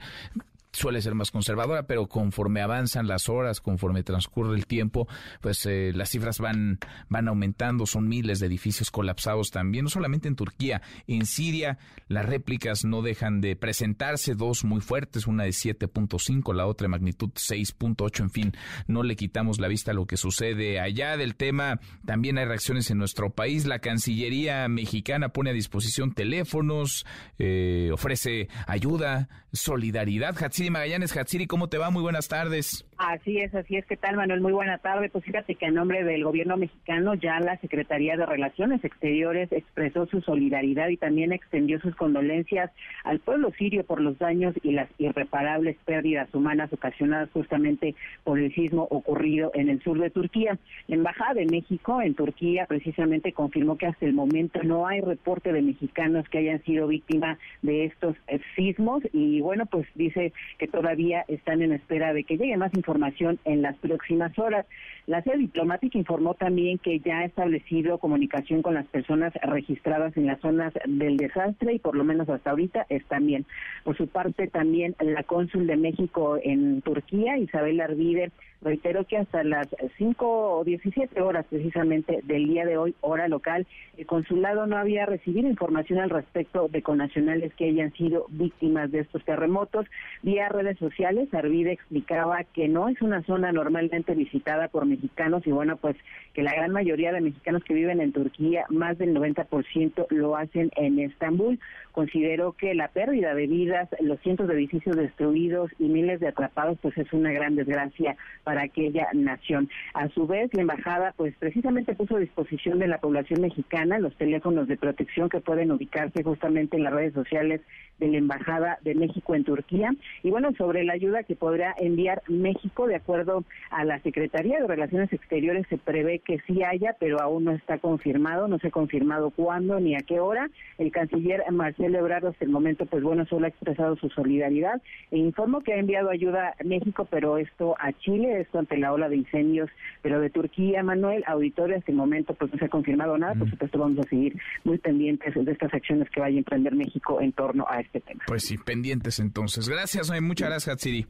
suele ser más conservadora, pero conforme avanzan las horas, conforme transcurre el tiempo, pues eh, las cifras van, van aumentando, son miles de edificios colapsados también, no solamente en Turquía, en Siria. Las réplicas no dejan de presentarse, dos muy fuertes, una de 7.5, la otra de magnitud 6.8, en fin, no le quitamos la vista a lo que sucede allá. Del tema, también hay reacciones en nuestro país, la Cancillería mexicana pone a disposición teléfonos, eh, ofrece ayuda, solidaridad, Hatsiri Magallanes. Hatsiri, ¿cómo te va? Muy buenas tardes. Así es, así es. ¿Qué tal, Manuel? Muy buena tarde. Pues fíjate que en nombre del gobierno mexicano ya la Secretaría de Relaciones Exteriores expresó su solidaridad y también extendió sus condolencias al pueblo sirio por los daños y las irreparables pérdidas humanas ocasionadas justamente por el sismo ocurrido en el sur de Turquía. La Embajada de México en Turquía precisamente confirmó que hasta el momento no hay reporte de mexicanos que hayan sido víctimas de estos sismos y bueno, pues dice que todavía están en espera de que llegue más información información en las próximas horas. La sede diplomática informó también que ya ha establecido comunicación con las personas registradas en las zonas del desastre y por lo menos hasta ahorita están bien. Por su parte también la cónsul de México en Turquía, Isabel Arvide, reiteró que hasta las 5 o 17 horas precisamente del día de hoy, hora local, el consulado no había recibido información al respecto de connacionales que hayan sido víctimas de estos terremotos. Vía redes sociales, Arvide explicaba que no es una zona normalmente visitada por mexicanos y bueno, pues que la gran mayoría de mexicanos que viven en Turquía, más del 90% lo hacen en Estambul. Considero que la pérdida de vidas, los cientos de edificios destruidos y miles de atrapados, pues es una gran desgracia para aquella nación. A su vez, la embajada, pues precisamente puso a disposición de la población mexicana los teléfonos de protección que pueden ubicarse justamente en las redes sociales de la Embajada de México en Turquía. Y bueno, sobre la ayuda que podrá enviar México, de acuerdo a la Secretaría de Relaciones Exteriores, se prevé que sí haya, pero aún no está confirmado, no se ha confirmado cuándo ni a qué hora. El canciller Marcelo Ebrard hasta el momento, pues bueno, solo ha expresado su solidaridad e informó que ha enviado ayuda a México, pero esto a Chile, esto ante la ola de incendios, pero de Turquía, Manuel, auditorio, hasta el momento pues no se ha confirmado nada, por supuesto vamos a seguir muy pendientes de estas acciones que vaya a emprender México en torno a este tema. Pues sí, pendientes entonces. Gracias, muchas gracias, Siri.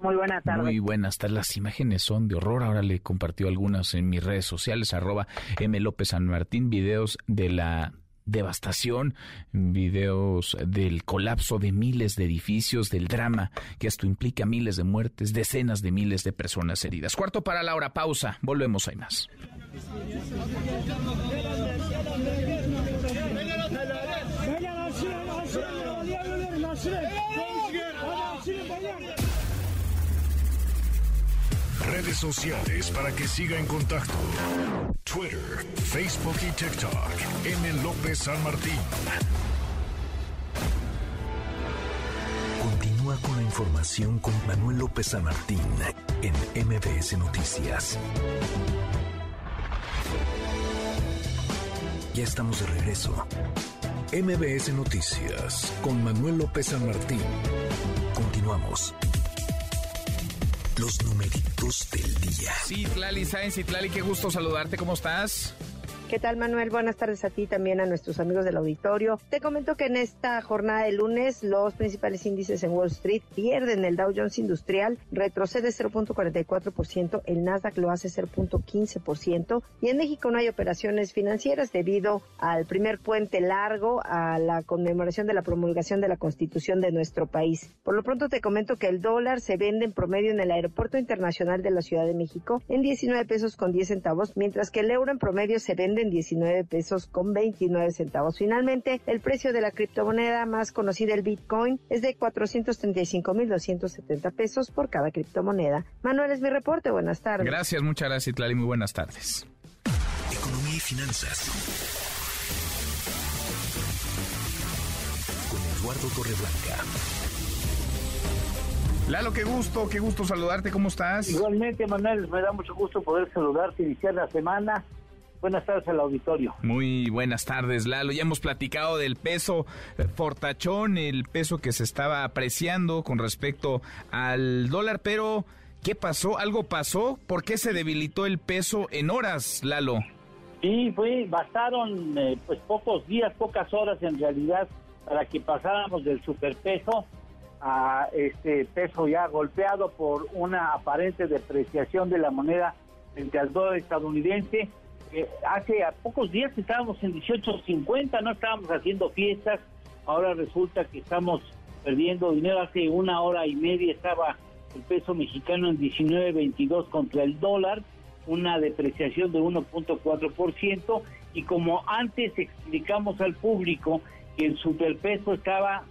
Muy buenas tardes. Muy buenas tardes. Las imágenes son de horror. Ahora le compartió algunas en mis redes sociales, arroba M. López San Martín, videos de la devastación, videos del colapso de miles de edificios, del drama que esto implica miles de muertes, decenas de miles de personas heridas. Cuarto para la hora, pausa. Volvemos, hay más. Redes sociales para que siga en contacto: Twitter, Facebook y TikTok. M. López San Martín. Continúa con la información con Manuel López San Martín en MBS Noticias. Ya estamos de regreso. MBS Noticias con Manuel López San Martín. Continuamos. Los numeritos del día. Sí, Tlali Sáenz Tlali, qué gusto saludarte. ¿Cómo estás? ¿Qué tal, Manuel? Buenas tardes a ti también a nuestros amigos del auditorio. Te comento que en esta jornada de lunes los principales índices en Wall Street pierden. El Dow Jones Industrial retrocede 0.44%, el Nasdaq lo hace 0.15% y en México no hay operaciones financieras debido al primer puente largo a la conmemoración de la promulgación de la Constitución de nuestro país. Por lo pronto te comento que el dólar se vende en promedio en el Aeropuerto Internacional de la Ciudad de México en 19 pesos con 10 centavos, mientras que el euro en promedio se vende en 19 pesos con 29 centavos. Finalmente, el precio de la criptomoneda más conocida, el Bitcoin, es de 435.270 pesos por cada criptomoneda. Manuel es mi reporte. Buenas tardes. Gracias, muchas gracias, Itlali. Muy buenas tardes. Economía y finanzas. Con Eduardo Torreblanca. Lalo, qué gusto, qué gusto saludarte, ¿cómo estás? Igualmente, Manuel, me da mucho gusto poder saludarte, iniciar la semana Buenas tardes al auditorio. Muy buenas tardes, Lalo. Ya hemos platicado del peso fortachón, el peso que se estaba apreciando con respecto al dólar, pero ¿qué pasó? ¿Algo pasó? ¿Por qué se debilitó el peso en horas, Lalo? Sí, fue, bastaron eh, pues pocos días, pocas horas en realidad para que pasáramos del superpeso a este peso ya golpeado por una aparente depreciación de la moneda frente al dólar estadounidense hace a pocos días estábamos en 18.50, no estábamos haciendo fiestas, ahora resulta que estamos perdiendo dinero. Hace una hora y media estaba el peso mexicano en 19.22 contra el dólar, una depreciación de 1.4%, y como antes explicamos al público que el superpeso estaba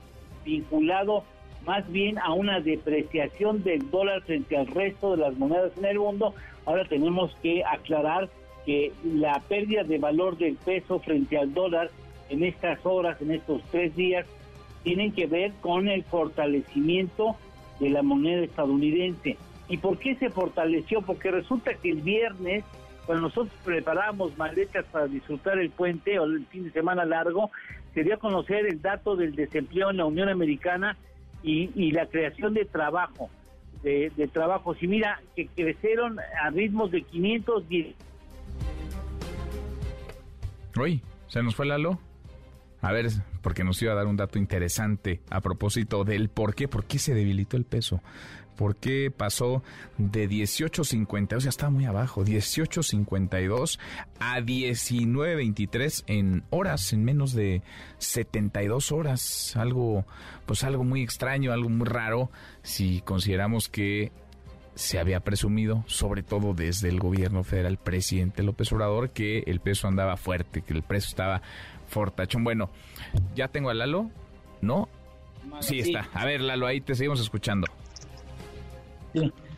vinculado más bien a una depreciación del dólar frente al resto de las monedas en el mundo, ahora tenemos que aclarar que la pérdida de valor del peso frente al dólar en estas horas, en estos tres días, tienen que ver con el fortalecimiento de la moneda estadounidense. ¿Y por qué se fortaleció? Porque resulta que el viernes, cuando nosotros preparamos maletas para disfrutar el puente o el fin de semana largo, se dio a conocer el dato del desempleo en la Unión Americana y, la creación de trabajo, de, de trabajos. Y mira, que crecieron a ritmos de 510 Uy, ¿se nos fue Lalo? A ver, porque nos iba a dar un dato interesante a propósito del por qué, por qué se debilitó el peso. ¿Por qué pasó de 18.50, o sea, estaba muy abajo, 18.52 a 19.23 en horas, en menos de 72 horas? Algo, pues algo muy extraño, algo muy raro, si consideramos que se había presumido, sobre todo desde el gobierno federal, presidente López Obrador, que el peso andaba fuerte, que el precio estaba fortachón. Bueno, ya tengo a Lalo, ¿no? Sí, está. A ver, Lalo, ahí te seguimos escuchando.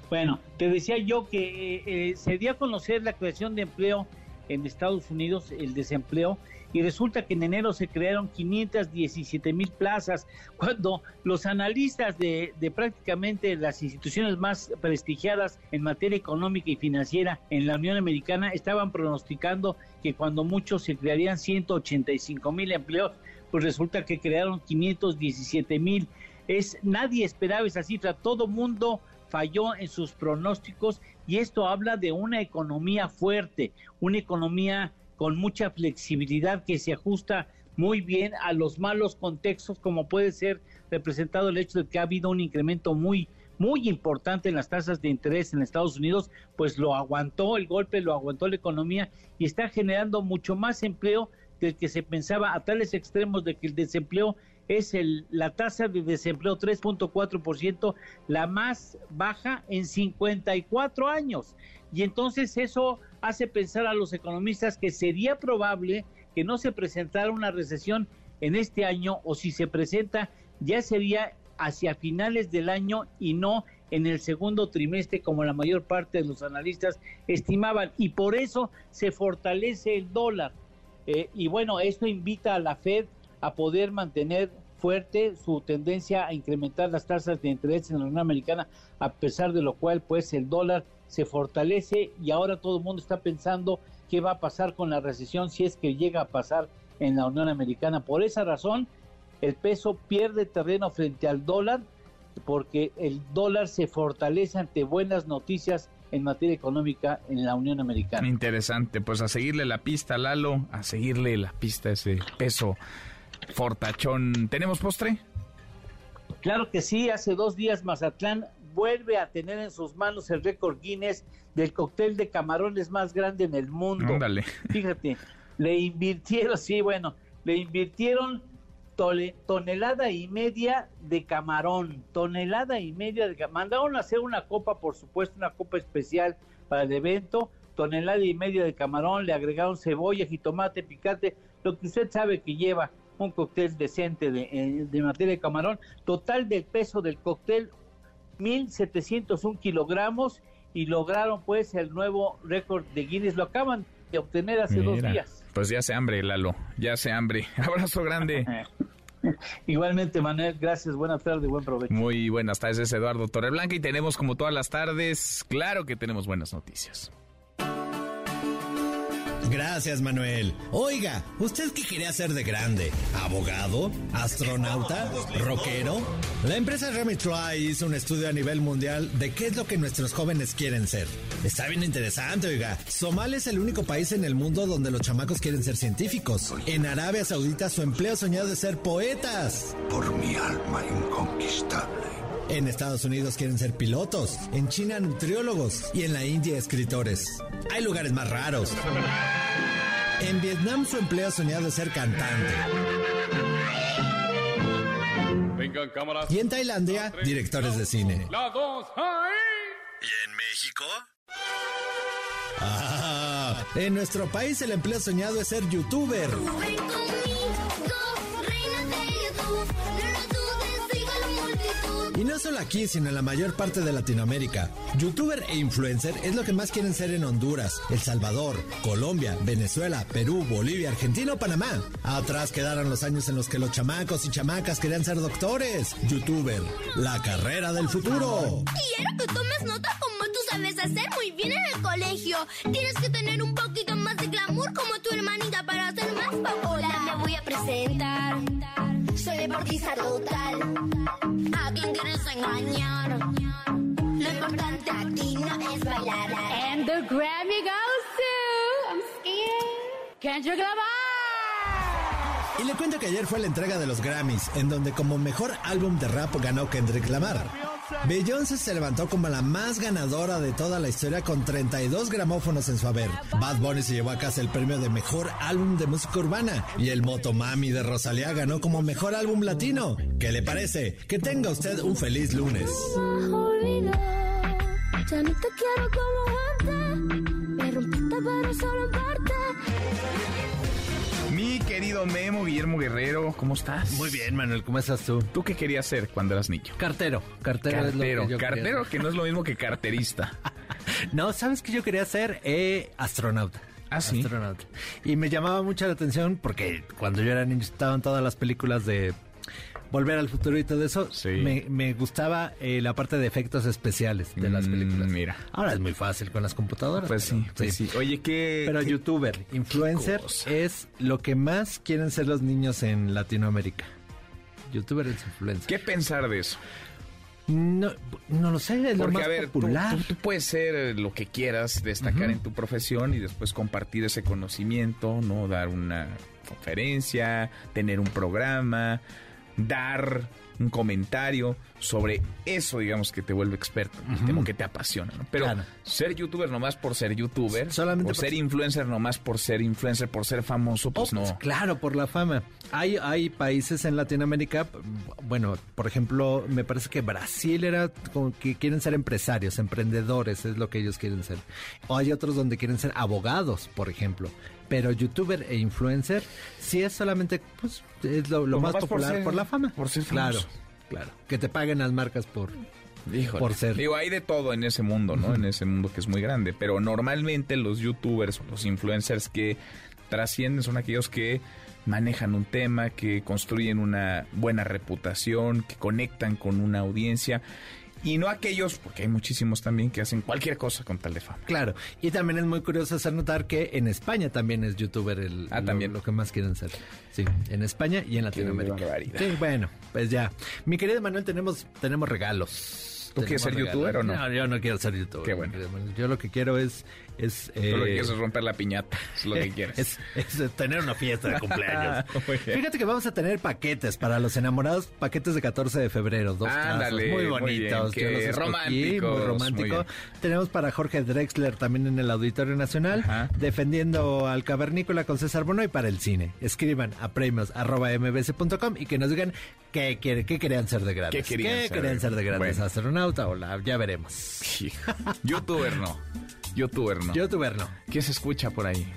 Bueno, te decía yo que eh, eh, se dio a conocer la creación de empleo en Estados Unidos, el desempleo, y resulta que en enero se crearon 517 mil plazas, cuando los analistas de, prácticamente las instituciones más prestigiadas en materia económica y financiera en la Unión Americana estaban pronosticando que cuando muchos se crearían 185 mil empleos, pues resulta que crearon 517 mil. Es, nadie esperaba esa cifra, todo mundo falló en sus pronósticos y esto habla de una economía fuerte, una economía con mucha flexibilidad que se ajusta muy bien a los malos contextos como puede ser representado el hecho de que ha habido un incremento muy muy importante en las tasas de interés en Estados Unidos, pues lo aguantó el golpe, lo aguantó la economía y está generando mucho más empleo del que se pensaba a tales extremos de que el desempleo es el, la tasa de desempleo 3.4%, la más baja en 54 años. Y entonces eso hace pensar a los economistas que sería probable que no se presentara una recesión en este año o si se presenta ya sería hacia finales del año y no en el segundo trimestre como la mayor parte de los analistas estimaban y por eso se fortalece el dólar. Eh, y bueno, esto invita a la Fed a poder mantener fuerte su tendencia a incrementar las tasas de interés en la Unión Americana, a pesar de lo cual pues el dólar se fortalece y ahora todo el mundo está pensando qué va a pasar con la recesión si es que llega a pasar en la Unión Americana. Por esa razón, el peso pierde terreno frente al dólar porque el dólar se fortalece ante buenas noticias en materia económica en la Unión Americana. Interesante, pues a seguirle la pista, Lalo, a seguirle la pista ese peso fortachón. ¿Tenemos postre? Claro que sí, hace dos días Mazatlán vuelve a tener en sus manos el récord Guinness del cóctel de camarones más grande en el mundo. Ándale. Fíjate, le invirtieron, sí, bueno, le invirtieron tonelada y media de camarón, tonelada y media de camarón. Mandaron a hacer una copa, por supuesto, una copa especial para el evento, tonelada y media de camarón, le agregaron cebolla, jitomate, picante, lo que usted sabe que lleva un cóctel decente de, eh, de materia de camarón. Total del peso del cóctel, 1.701 kilogramos y lograron pues el nuevo récord de Guinness. Lo acaban de obtener hace dos días. Pues ya se hambre, Lalo, ya se hambre. Abrazo grande. Igualmente, Manuel, gracias, buenas tardes, buen provecho. Muy buenas tardes, Eduardo Torreblanca, y tenemos como todas las tardes, claro que tenemos buenas noticias. Gracias, Manuel. Oiga, ¿usted qué quería ser de grande? ¿Abogado? ¿Astronauta? ¿Rockero? La empresa Remy Try hizo un estudio a nivel mundial de qué es lo que nuestros jóvenes quieren ser. Está bien interesante, oiga. Somalia es el único país en el mundo donde los chamacos quieren ser científicos. En Arabia Saudita su empleo soñado de ser poetas. Por mi alma inconquistable. En Estados Unidos quieren ser pilotos, en China nutriólogos y en la India escritores. Hay lugares más raros. En Vietnam su empleo soñado de ser cantante. Y en Tailandia, directores de cine. ¿Y en México? Ah, en nuestro país el empleo soñado es ser youtuber. Y no solo aquí, sino en la mayor parte de Latinoamérica. Youtuber e influencer es lo que más quieren ser en Honduras, El Salvador, Colombia, Venezuela, Perú, Bolivia, Argentina o Panamá. Atrás quedaron los años en los que los chamacos y chamacas querían ser doctores. Youtuber, la carrera del futuro. Quiero que tomes nota como tú sabes hacer muy bien en el colegio. Tienes que tener un poquito más de glamour como tu hermanita para ser más popular. me voy a presentar. Soy total. ¿A quién quieres engañar? Lo importante aquí no es bailar. And the Grammy goes to... I'm scared. Kendrick Lamar. Y le cuento que ayer fue la entrega de los Grammys, en donde como mejor álbum de rap ganó Kendrick Lamar. Beyoncé se levantó como la más ganadora de toda la historia con 32 gramófonos en su haber. Bad Bunny se llevó a casa el premio de mejor álbum de música urbana y el Motomami de Rosalía ganó como mejor álbum latino. ¿Qué le parece? Que tenga usted un feliz lunes. Ya no te quiero como antes. Me solo en parte. Querido Memo Guillermo Guerrero, ¿cómo estás? Muy bien, Manuel, ¿cómo estás tú? ¿Tú qué querías ser cuando eras niño? Cartero, cartero, es lo que yo cartero, que no es lo mismo que carterista. No, ¿sabes qué yo quería ser? Eh, astronauta. Ah, sí. Astronauta. Y me llamaba mucho la atención porque cuando yo era niño estaban todas las películas de Volver al futuro y todo eso. Me, me gustaba eh, la parte de efectos especiales de las películas. Mm, Mira. Ahora es muy fácil con las computadoras. Pues pero- sí, pues sí. Oye, ¿qué? Pero qué- youtuber, influencer es lo que más quieren ser los niños en Latinoamérica. Youtuber es influencer. ¿Qué pensar de eso? No, no lo sé, es lo Porque, más a ver, popular. tú- tú puedes ser eh, lo que quieras, destacar en tu profesión y después compartir ese conocimiento, ¿no? Dar una conferencia, tener un programa, dar un comentario sobre eso, digamos, que te vuelve experto, el tema que te apasiona, ¿no? Pero Claro. ser youtuber nomás por ser youtuber, Solamente o ser influencer nomás por ser influencer, por ser famoso, pues no. Claro, por la fama. Hay, hay países en Latinoamérica, bueno, por ejemplo, me parece que Brasil era como que quieren ser empresarios, emprendedores, es lo que ellos quieren ser. O hay otros donde quieren ser abogados, por ejemplo. Pero youtuber e influencer sí es solamente, pues, es lo, lo más por popular ser- por, la fama. por ser Claro, famoso. claro. Que te paguen las marcas por, Híjole. por ser. Digo, hay de todo en ese mundo, ¿no? En ese mundo que es muy grande. Pero normalmente los youtubers o los influencers que trascienden son aquellos que manejan un tema, que construyen una buena reputación, que conectan con una audiencia y no aquellos, porque hay muchísimos también que hacen cualquier cosa con tal de fama. Claro, y también es muy curioso hacer notar que en España también es youtuber el, ah, también. Lo, que más quieren ser. Sí, en España y en Latinoamérica. Sí, bueno, pues ya. Mi querido Manuel, tenemos, tenemos regalos. ¿Tú quieres ser youtuber o no? No, yo no quiero ser youtuber. Qué bueno. Yo lo que quiero es es, eh, lo que quieres es romper la piñata, es lo que quieres. Es, tener una fiesta de cumpleaños. Fíjate que vamos a tener paquetes para los enamorados, paquetes de 14 de febrero, dos Ándale, muy bonitos. Muy románticos, muy romántico. Tenemos para Jorge Drexler también en el Auditorio Nacional, defendiendo al cavernícola con César Bono y para el cine. Escriban a premios mbc.com y que nos digan qué, quiere, qué querían ser de grandes. ¿Qué querían, ser, de grandes? ¿Astronauta o la? Ya veremos. Youtuber no. Youtuber no. Youtuber no. ¿Qué se escucha por ahí?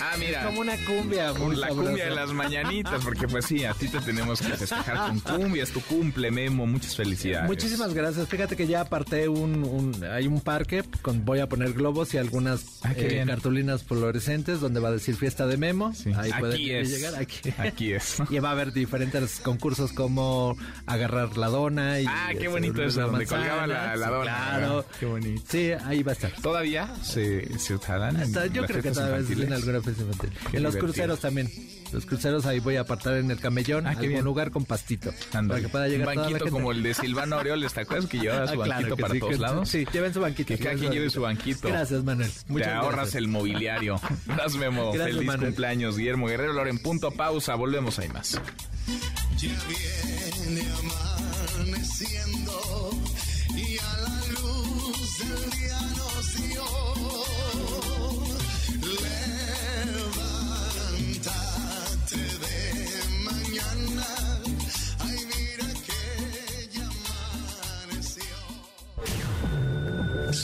Ah, mira. Es como una cumbia. La cumbia de las mañanitas, porque pues sí, a ti te tenemos que festejar con cumbias, tu cumple, Memo, muchas felicidades. Muchísimas gracias. Fíjate que ya aparté un, hay un parque con voy a poner globos y algunas ah, eh, cartulinas fluorescentes donde va a decir fiesta de Memo. Ahí aquí es. llegar. Aquí. aquí es. y va a haber diferentes concursos como agarrar la dona y Ah, qué bonito eso, donde colgaba la, la, dona. Claro. Qué bonito. Sí, ahí va a estar. ¿Todavía se, se utilizan? Yo creo que todavía alguna fiesta infantil. En los cruceros también. Los cruceros ahí voy a apartar en el camellón, ah, algún lugar con pastito. Para que pueda llegar Un banquito como el de Silvano Aureoles, ¿te acuerdas que lleva su ah, banquito para todos lados? Sí, lleven su banquito. Que cada quien lleve su banquito. Gracias, Manuel. Muchas Te ahorras el mobiliario. Gracias, Memo. Feliz cumpleaños, Guillermo Guerrero Loren. Punto pausa. Volvemos ahí más. Ya viene amaneciendo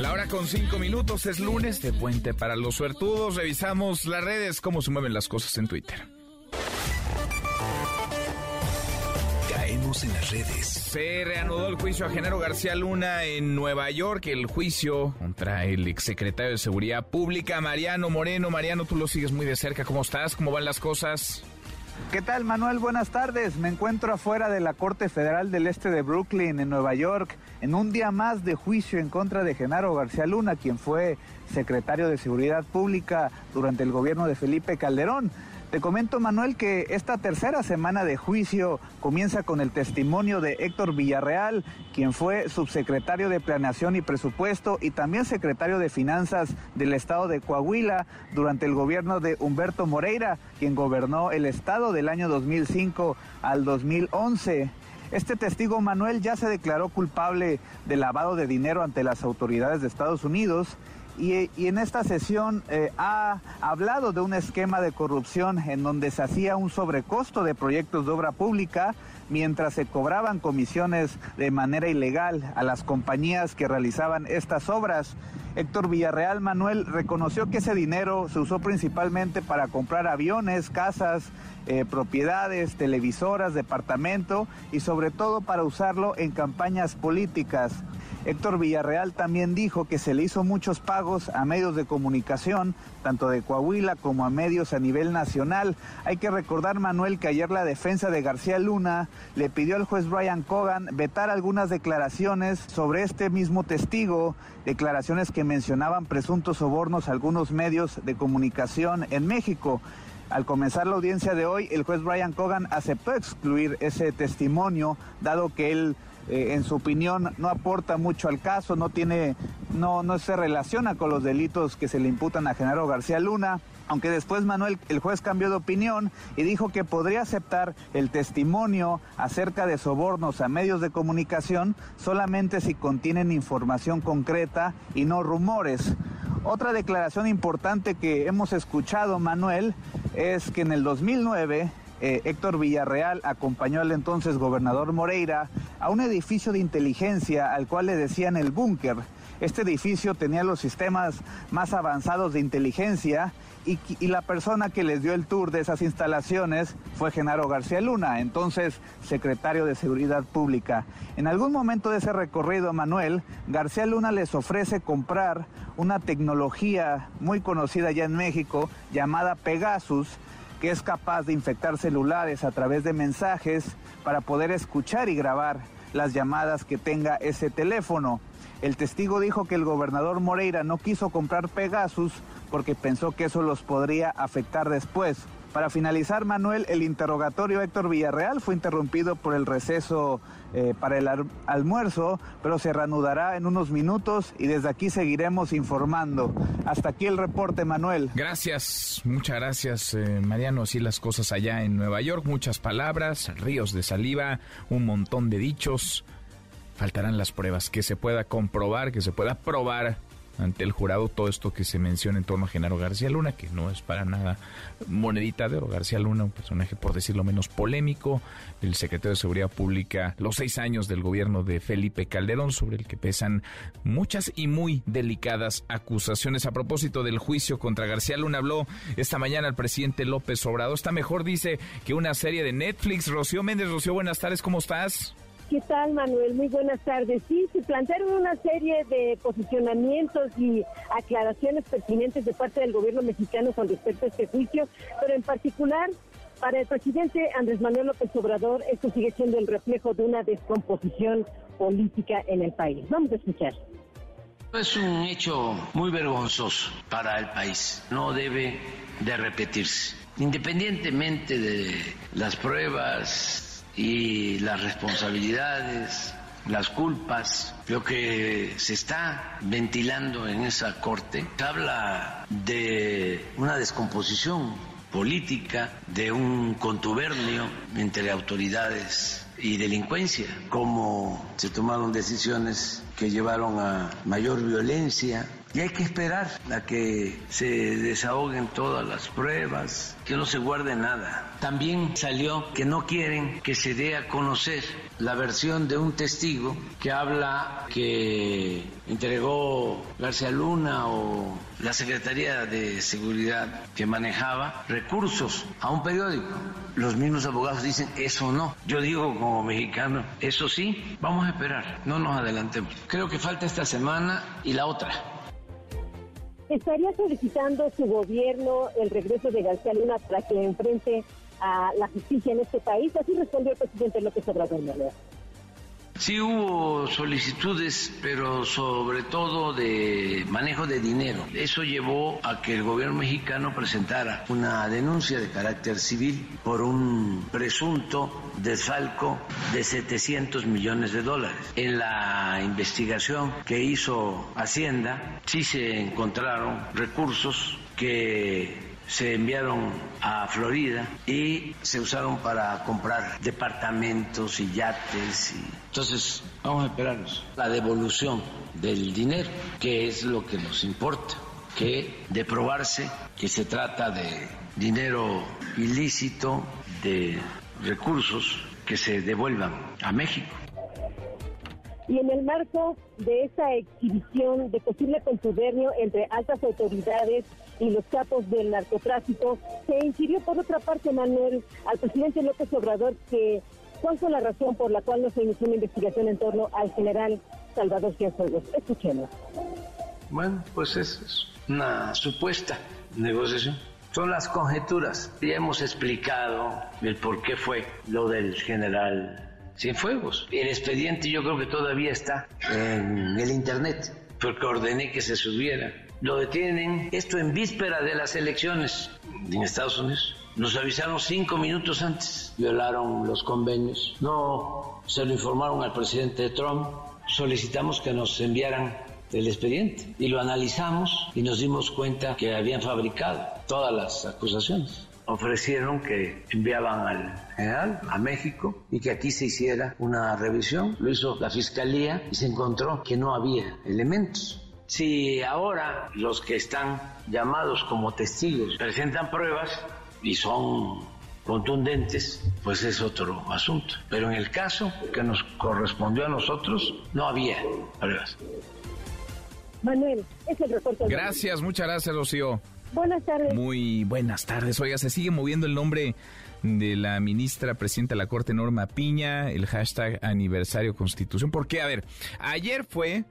La hora con cinco minutos es lunes de puente para los suertudos. Revisamos las redes, cómo se mueven las cosas en Twitter. En las redes. Se reanudó el juicio a Genaro García Luna en Nueva York. El juicio contra el exsecretario de Seguridad Pública, Mariano Moreno. Mariano, tú lo sigues muy de cerca. ¿Cómo estás? ¿Cómo van las cosas? ¿Qué tal, Manuel? Buenas tardes. Me encuentro afuera de la Corte Federal del Este de Brooklyn, en Nueva York, en un día más de juicio en contra de Genaro García Luna, quien fue secretario de Seguridad Pública durante el gobierno de Felipe Calderón. Te comento, Manuel, que esta tercera semana de juicio comienza con el testimonio de Héctor Villarreal, quien fue subsecretario de Planeación y Presupuesto y también secretario de Finanzas del estado de Coahuila durante el gobierno de Humberto Moreira, quien gobernó el estado del año 2005 al 2011. Este testigo Manuel ya se declaró culpable de lavado de dinero ante las autoridades de Estados Unidos y, en esta sesión eh, ha hablado de un esquema de corrupción en donde se hacía un sobrecosto de proyectos de obra pública mientras se cobraban comisiones de manera ilegal a las compañías que realizaban estas obras. Héctor Villarreal Manuel reconoció que ese dinero se usó principalmente para comprar aviones, casas, eh, propiedades, televisoras, departamento y sobre todo para usarlo en campañas políticas. Héctor Villarreal también dijo que se le hizo muchos pagos a medios de comunicación, tanto de Coahuila como a medios a nivel nacional. Hay que recordar, Manuel, que ayer la defensa de García Luna le pidió al juez Brian Cogan vetar algunas declaraciones sobre este mismo testigo, declaraciones que mencionaban presuntos sobornos a algunos medios de comunicación en México. Al comenzar la audiencia de hoy, el juez Brian Cogan aceptó excluir ese testimonio, dado que él eh, en su opinión, no aporta mucho al caso, no tiene, no, no se relaciona con los delitos que se le imputan a Genaro García Luna aunque después Manuel, el juez cambió de opinión y dijo que podría aceptar el testimonio acerca de sobornos a medios de comunicación solamente si contienen información concreta y no rumores. Otra declaración importante que hemos escuchado, Manuel, es que en el 2009 eh, Héctor Villarreal acompañó al entonces gobernador Moreira a un edificio de inteligencia al cual le decían el búnker. Este edificio tenía los sistemas más avanzados de inteligencia y, la persona que les dio el tour de esas instalaciones fue Genaro García Luna, entonces secretario de Seguridad Pública. En algún momento de ese recorrido, Manuel, García Luna les ofrece comprar una tecnología muy conocida ya en México llamada Pegasus, que es capaz de infectar celulares a través de mensajes para poder escuchar y grabar las llamadas que tenga ese teléfono. El testigo dijo que el gobernador Moreira no quiso comprar Pegasus porque pensó que eso los podría afectar después. Para finalizar, Manuel, el interrogatorio Héctor Villarreal fue interrumpido por el receso eh, para el almuerzo, pero se reanudará en unos minutos y desde aquí seguiremos informando. Hasta aquí el reporte, Manuel. Gracias, muchas gracias, eh, Mariano. Así las cosas allá en Nueva York, muchas palabras, ríos de saliva, un montón de dichos. Faltarán las pruebas, que se pueda comprobar, que se pueda probar ante el jurado todo esto que se menciona en torno a Genaro García Luna, que no es para nada monedita de oro. García Luna, un personaje por decirlo menos polémico, el secretario de Seguridad Pública, los seis años del gobierno de Felipe Calderón, sobre el que pesan muchas y muy delicadas acusaciones. A propósito del juicio contra García Luna, habló esta mañana el presidente López Obrador. Está mejor, dice, que una serie de Netflix. Rocío Méndez, Rocío, buenas tardes, ¿cómo estás? ¿Qué tal, Manuel? Muy buenas tardes. Sí, se plantearon una serie de posicionamientos y aclaraciones pertinentes de parte del gobierno mexicano con respecto a este juicio, pero en particular para el presidente Andrés Manuel López Obrador esto sigue siendo el reflejo de una descomposición política en el país. Vamos a escuchar. Es un hecho muy vergonzoso para el país. No debe de repetirse. Independientemente de las pruebas y las responsabilidades, las culpas, lo que se está ventilando en esa corte, habla de una descomposición política, de un contubernio entre autoridades y delincuencia, cómo se tomaron decisiones que llevaron a mayor violencia y hay que esperar a que se desahoguen todas las pruebas, que no se guarde nada. También salió que no quieren que se dé a conocer la versión de un testigo que habla que entregó García Luna o la Secretaría de Seguridad que manejaba recursos a un periódico. Los mismos abogados dicen eso no. Yo digo como mexicano, eso sí, vamos a esperar, no nos adelantemos. Creo que falta esta semana y la otra ¿Estaría solicitando su gobierno el regreso de García Luna para que enfrente a la justicia en este país? Así respondió el presidente López Obrador. Sí hubo solicitudes, pero sobre todo de manejo de dinero. Eso llevó a que el gobierno mexicano presentara una denuncia de carácter civil por un presunto desfalco de 700 millones de dólares. En la investigación que hizo Hacienda, sí se encontraron recursos que se enviaron a Florida y se usaron para comprar departamentos y yates. Y... Entonces, vamos a esperarnos la devolución del dinero, que es lo que nos importa, que de probarse que se trata de dinero ilícito, de recursos que se devuelvan a México. Y en el marco de esa exhibición de posible contubernio entre altas autoridades y los capos del narcotráfico, se incidió por otra parte, Manuel, al presidente López Obrador que cuál fue la razón por la cual no se inició una investigación en torno al general Salvador Cienfuegos. Escuchemos. Bueno, pues es una supuesta negociación. Son las conjeturas. Ya hemos explicado el por qué fue lo del general Cienfuegos. El expediente yo creo que todavía está en el Internet, porque ordené que se subiera lo detienen, esto en víspera de las elecciones. en Estados Unidos. Nos avisaron cinco minutos antes, violaron los convenios, no se lo informaron al presidente Trump, solicitamos que nos enviaran el expediente y lo analizamos y nos dimos cuenta que habían fabricado todas las acusaciones. Ofrecieron que enviaban al general a México y que aquí se hiciera una revisión. Lo hizo la fiscalía y se encontró que no había elementos. Si ahora los que están llamados como testigos presentan pruebas y son contundentes, pues es otro asunto. Pero en el caso que nos correspondió a nosotros, no había pruebas. Manuel, es el reporte. Gracias, muchas gracias, Rocío. Buenas tardes. Muy buenas tardes. Oiga, se sigue moviendo el nombre de la ministra presidenta de la Corte, Norma Piña, el hashtag aniversario constitución. Porque, a ver, ayer fue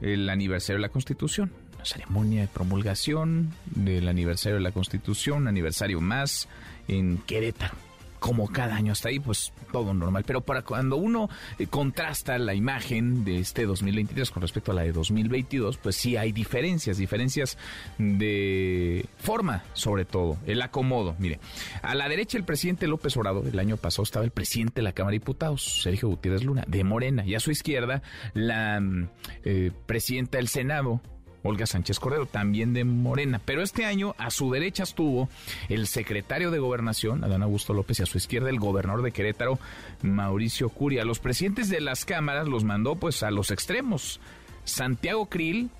el aniversario de la constitución, la ceremonia de promulgación del aniversario de la constitución, aniversario más en Querétaro como cada año hasta ahí, pues todo normal. Pero para cuando uno eh, contrasta la imagen de este 2023 con respecto a la de 2022, pues sí hay diferencias, diferencias de forma, sobre todo, el acomodo. Mire, a la derecha el presidente López Obrador, el año pasado estaba el presidente de la Cámara de Diputados, Sergio Gutiérrez Luna, de Morena, y a su izquierda la mm, eh, presidenta del Senado, Olga Sánchez Cordero, también de Morena. Pero este año a su derecha estuvo el secretario de Gobernación, Adán Augusto López, y a su izquierda el gobernador de Querétaro, Mauricio Curia. Los presidentes de las cámaras los mandó pues a los extremos. Santiago Krill,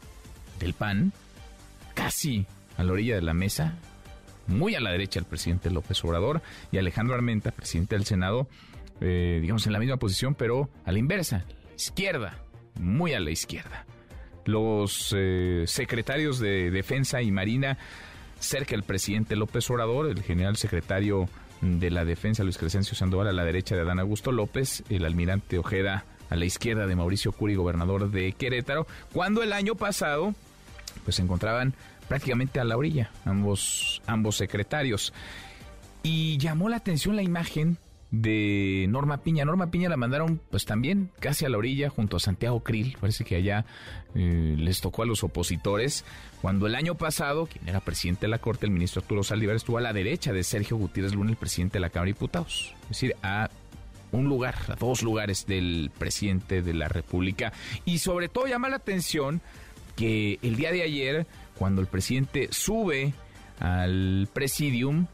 del PAN, casi a la orilla de la mesa, muy a la derecha el presidente López Obrador, y Alejandro Armenta, presidente del Senado, eh, digamos en la misma posición, pero a la inversa, izquierda, muy a la izquierda los eh, secretarios de Defensa y Marina cerca del presidente López Obrador, el general secretario de la Defensa Luis Crescencio Sandoval a la derecha de Adán Augusto López, el almirante Ojeda a la izquierda de Mauricio Curi, gobernador de Querétaro, cuando el año pasado pues se encontraban prácticamente a la orilla ambos ambos secretarios. Y llamó la atención la imagen de Norma Piña. Norma Piña la mandaron pues también casi a la orilla junto a Santiago Krill. Parece que allá eh, les tocó a los opositores. Cuando el año pasado, quien era presidente de la Corte, el ministro Arturo Saldívar, estuvo a la derecha de Sergio Gutiérrez Luna, el presidente de la Cámara de Diputados. Es decir, a un lugar, a dos lugares del presidente de la República. Y sobre todo llama la atención que el día de ayer, cuando el presidente sube al presidium,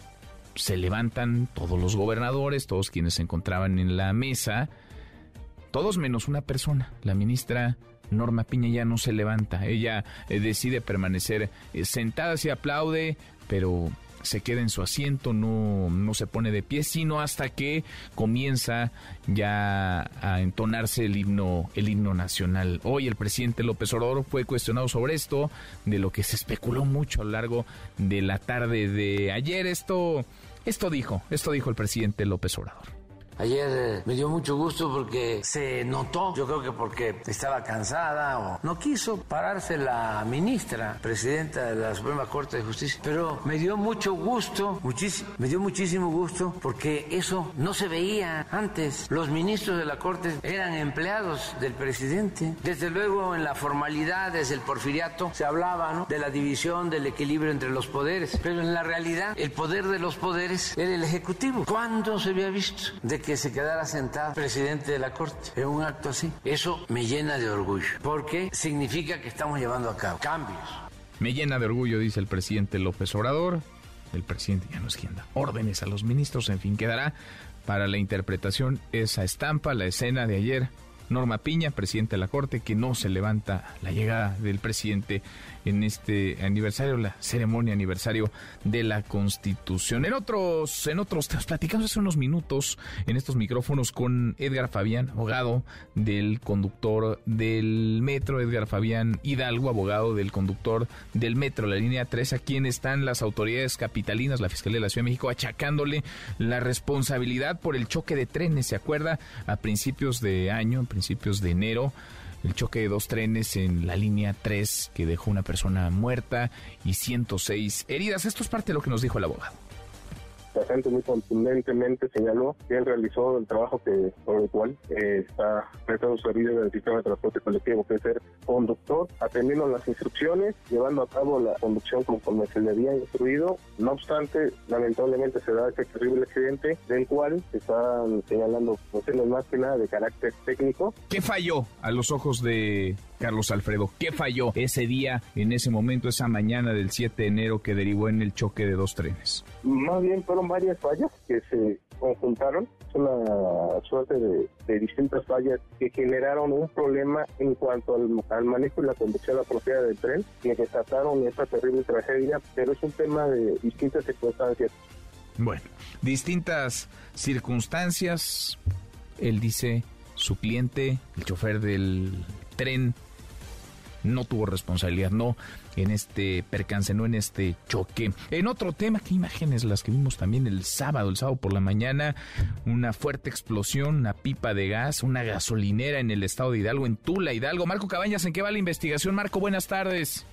se levantan todos los gobernadores, todos quienes se encontraban en la mesa, todos menos una persona, la ministra Norma Piña ya no se levanta, ella eh, decide permanecer eh, sentada, se aplaude, pero se queda en su asiento, no, no se pone de pie, sino hasta que comienza ya a entonarse el himno, el himno nacional. Hoy el presidente López Obrador fue cuestionado sobre esto, de lo que se especuló mucho a lo largo de la tarde de ayer. Esto esto dijo, esto dijo el presidente López Obrador. Ayer eh, me dio mucho gusto porque se notó, yo creo que porque estaba cansada o no quiso pararse la ministra, presidenta de la Suprema Corte de Justicia, pero me dio mucho gusto, muchísimo, me dio muchísimo gusto porque eso no se veía antes. Los ministros de la Corte eran empleados del presidente. Desde luego en la formalidad, desde el porfiriato, se hablaba de la división, del equilibrio entre los poderes, pero en la realidad el poder de los poderes era el Ejecutivo. ¿Cuándo se había visto de que se quedara sentado presidente de la Corte en un acto así. Eso me llena de orgullo, porque significa que estamos llevando a cabo cambios. Me llena de orgullo, dice el presidente López Obrador. El presidente ya no es quien da órdenes a los ministros, en fin, quedará para la interpretación esa estampa, la escena de ayer Norma Piña, presidente de la Corte, que no se levanta la llegada del presidente en este aniversario, la ceremonia aniversario de la Constitución. En otros, en otros temas, platicamos hace unos minutos en estos micrófonos con Edgar Fabián, abogado del conductor del metro, Edgar Fabián Hidalgo, abogado del conductor del metro, la línea 3, a quien están las autoridades capitalinas, la Fiscalía de la Ciudad de México, achacándole la responsabilidad por el choque de trenes, ¿se acuerda? A principios de año, en principios de enero, el choque de dos trenes en la línea 3 que dejó una persona muerta y 106 heridas. Esto es parte de lo que nos dijo el abogado. Bastante muy contundentemente señaló que él realizó el trabajo que por el cual eh, está prestando su vida en el sistema de transporte colectivo, que es ser conductor, atendiendo las instrucciones, llevando a cabo la conducción conforme se le había instruido. No obstante, lamentablemente se da este terrible accidente del cual se están señalando cuestiones más que nada de carácter técnico. ¿Qué falló a los ojos de Carlos Alfredo? ¿Qué falló ese día, en ese momento, esa mañana del 7 de enero que derivó en el choque de dos trenes? Más bien fueron varias fallas que se conjuntaron, es una suerte de, distintas fallas que generaron un problema en cuanto al, manejo y la conducción apropiada del tren, que desataron esta terrible tragedia, pero es un tema de distintas circunstancias. Bueno, distintas circunstancias, él dice, su cliente, el chofer del tren, no tuvo responsabilidad, no en este percance, no en este choque. En otro tema, qué imágenes las que vimos también el sábado, el sábado por la mañana, una fuerte explosión, una pipa de gas, una gasolinera en el estado de Hidalgo, en Tula, Hidalgo. Marco Cabañas, ¿en qué va la investigación? Marco, buenas tardes.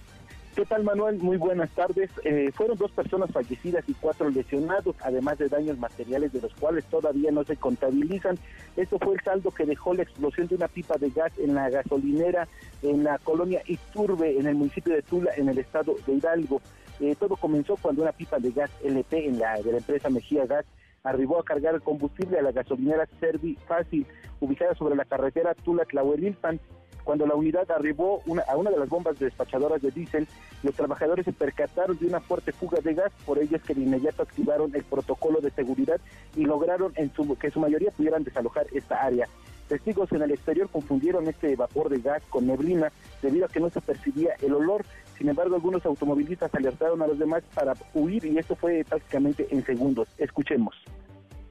¿Qué tal, Manuel? Muy buenas tardes. Eh, fueron dos personas fallecidas y cuatro lesionados, además de daños materiales de los cuales todavía no se contabilizan. Esto fue el saldo que dejó la explosión de una pipa de gas en la gasolinera en la colonia Iturbe, en el municipio de Tula, en el estado de Hidalgo. Eh, todo comenzó cuando una pipa de gas LP en la, de la empresa Mejía Gas arribó a cargar el combustible a la gasolinera Servi Fácil, ubicada sobre la carretera Tula-Tlahuelilpan. Cuando la unidad arribó a una de las bombas despachadoras de diésel, los trabajadores se percataron de una fuerte fuga de gas, por ello es que de inmediato activaron el protocolo de seguridad y lograron en su, que su mayoría pudieran desalojar esta área. Testigos en el exterior confundieron este vapor de gas con neblina debido a que no se percibía el olor. Sin embargo, algunos automovilistas alertaron a los demás para huir y esto fue prácticamente en segundos. Escuchemos.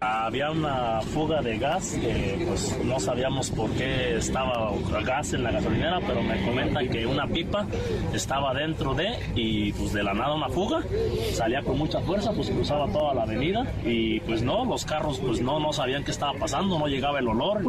Había una fuga de gas, pues no sabíamos por qué estaba gas en la gasolinera, pero me comentan que una pipa estaba dentro de y pues de la nada una fuga, salía con mucha fuerza, pues cruzaba toda la avenida y pues no, los carros pues no, no sabían qué estaba pasando, no llegaba el olor.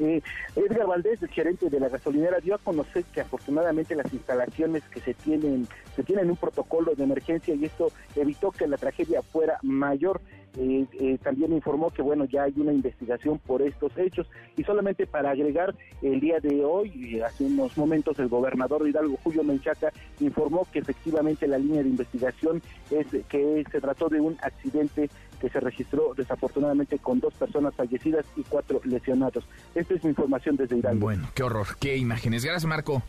Eh, Edgar Valdés, el gerente de la gasolinera, dio a conocer que afortunadamente las instalaciones que se tienen, se tienen un protocolo de emergencia y esto evitó que la tragedia fuera mayor. Eh, eh, también informó que bueno ya hay una investigación por estos hechos y solamente para agregar el día de hoy hace unos momentos el gobernador Hidalgo Julio Menchaca informó que efectivamente la línea de investigación es que se trató de un accidente que se registró desafortunadamente con dos personas fallecidas y cuatro lesionados. Esta es mi información desde Hidalgo. Bueno, qué horror, qué imágenes. Gracias, Marco.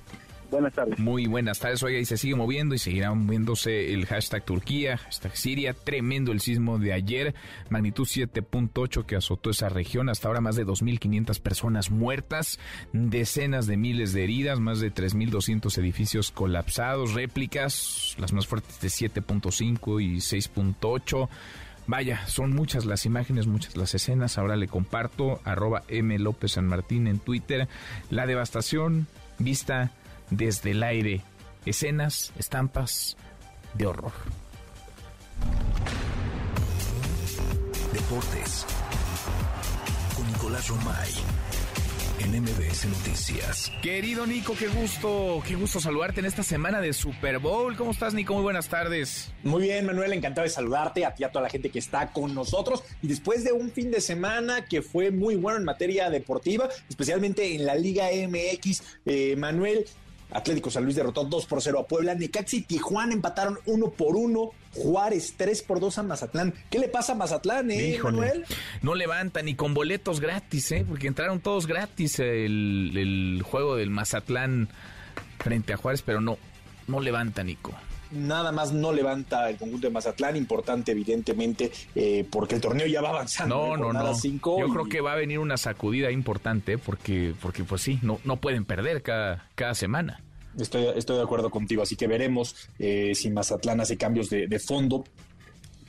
Buenas tardes. Muy buenas tardes. Oiga, y se sigue moviendo y seguirá moviéndose el hashtag Turquía, hashtag Siria. Tremendo el sismo de ayer, magnitud 7.8 que azotó esa región. Hasta ahora más de 2.500 personas muertas, decenas de miles de heridas, más de 3.200 edificios colapsados, réplicas, las más fuertes de 7.5 y 6.8. Vaya, son muchas las imágenes, muchas las escenas. Ahora le comparto, arroba M. López San Martín en Twitter, la devastación vista desde el aire. Escenas, estampas de horror. Deportes. Con Nicolás Romay en MBS Noticias. Querido Nico, qué gusto, qué gusto saludarte en esta semana de Super Bowl. ¿Cómo estás, Nico? Muy buenas tardes. Muy bien, Manuel, encantado de saludarte, a ti, a toda la gente que está con nosotros. Y después de un fin de semana que fue muy bueno en materia deportiva, especialmente en la Liga MX, eh, Manuel, Atlético San Luis derrotó 2 por 0 a Puebla. Necaxi y Tijuana empataron 1 por 1. Juárez 3 por 2 a Mazatlán. ¿Qué le pasa a Mazatlán, eh, Manuel? No levanta ni con boletos gratis, ¿eh? Porque entraron todos gratis el, el juego del Mazatlán frente a Juárez, pero no, no levanta, Nico nada más no levanta el conjunto de Mazatlán, importante evidentemente, eh, porque el torneo ya va avanzando. No, no, no. Yo creo que va a venir una sacudida importante porque, porque pues sí, no, no pueden perder cada, cada semana. Estoy, estoy de acuerdo contigo, así que veremos eh, si Mazatlán hace cambios de, de fondo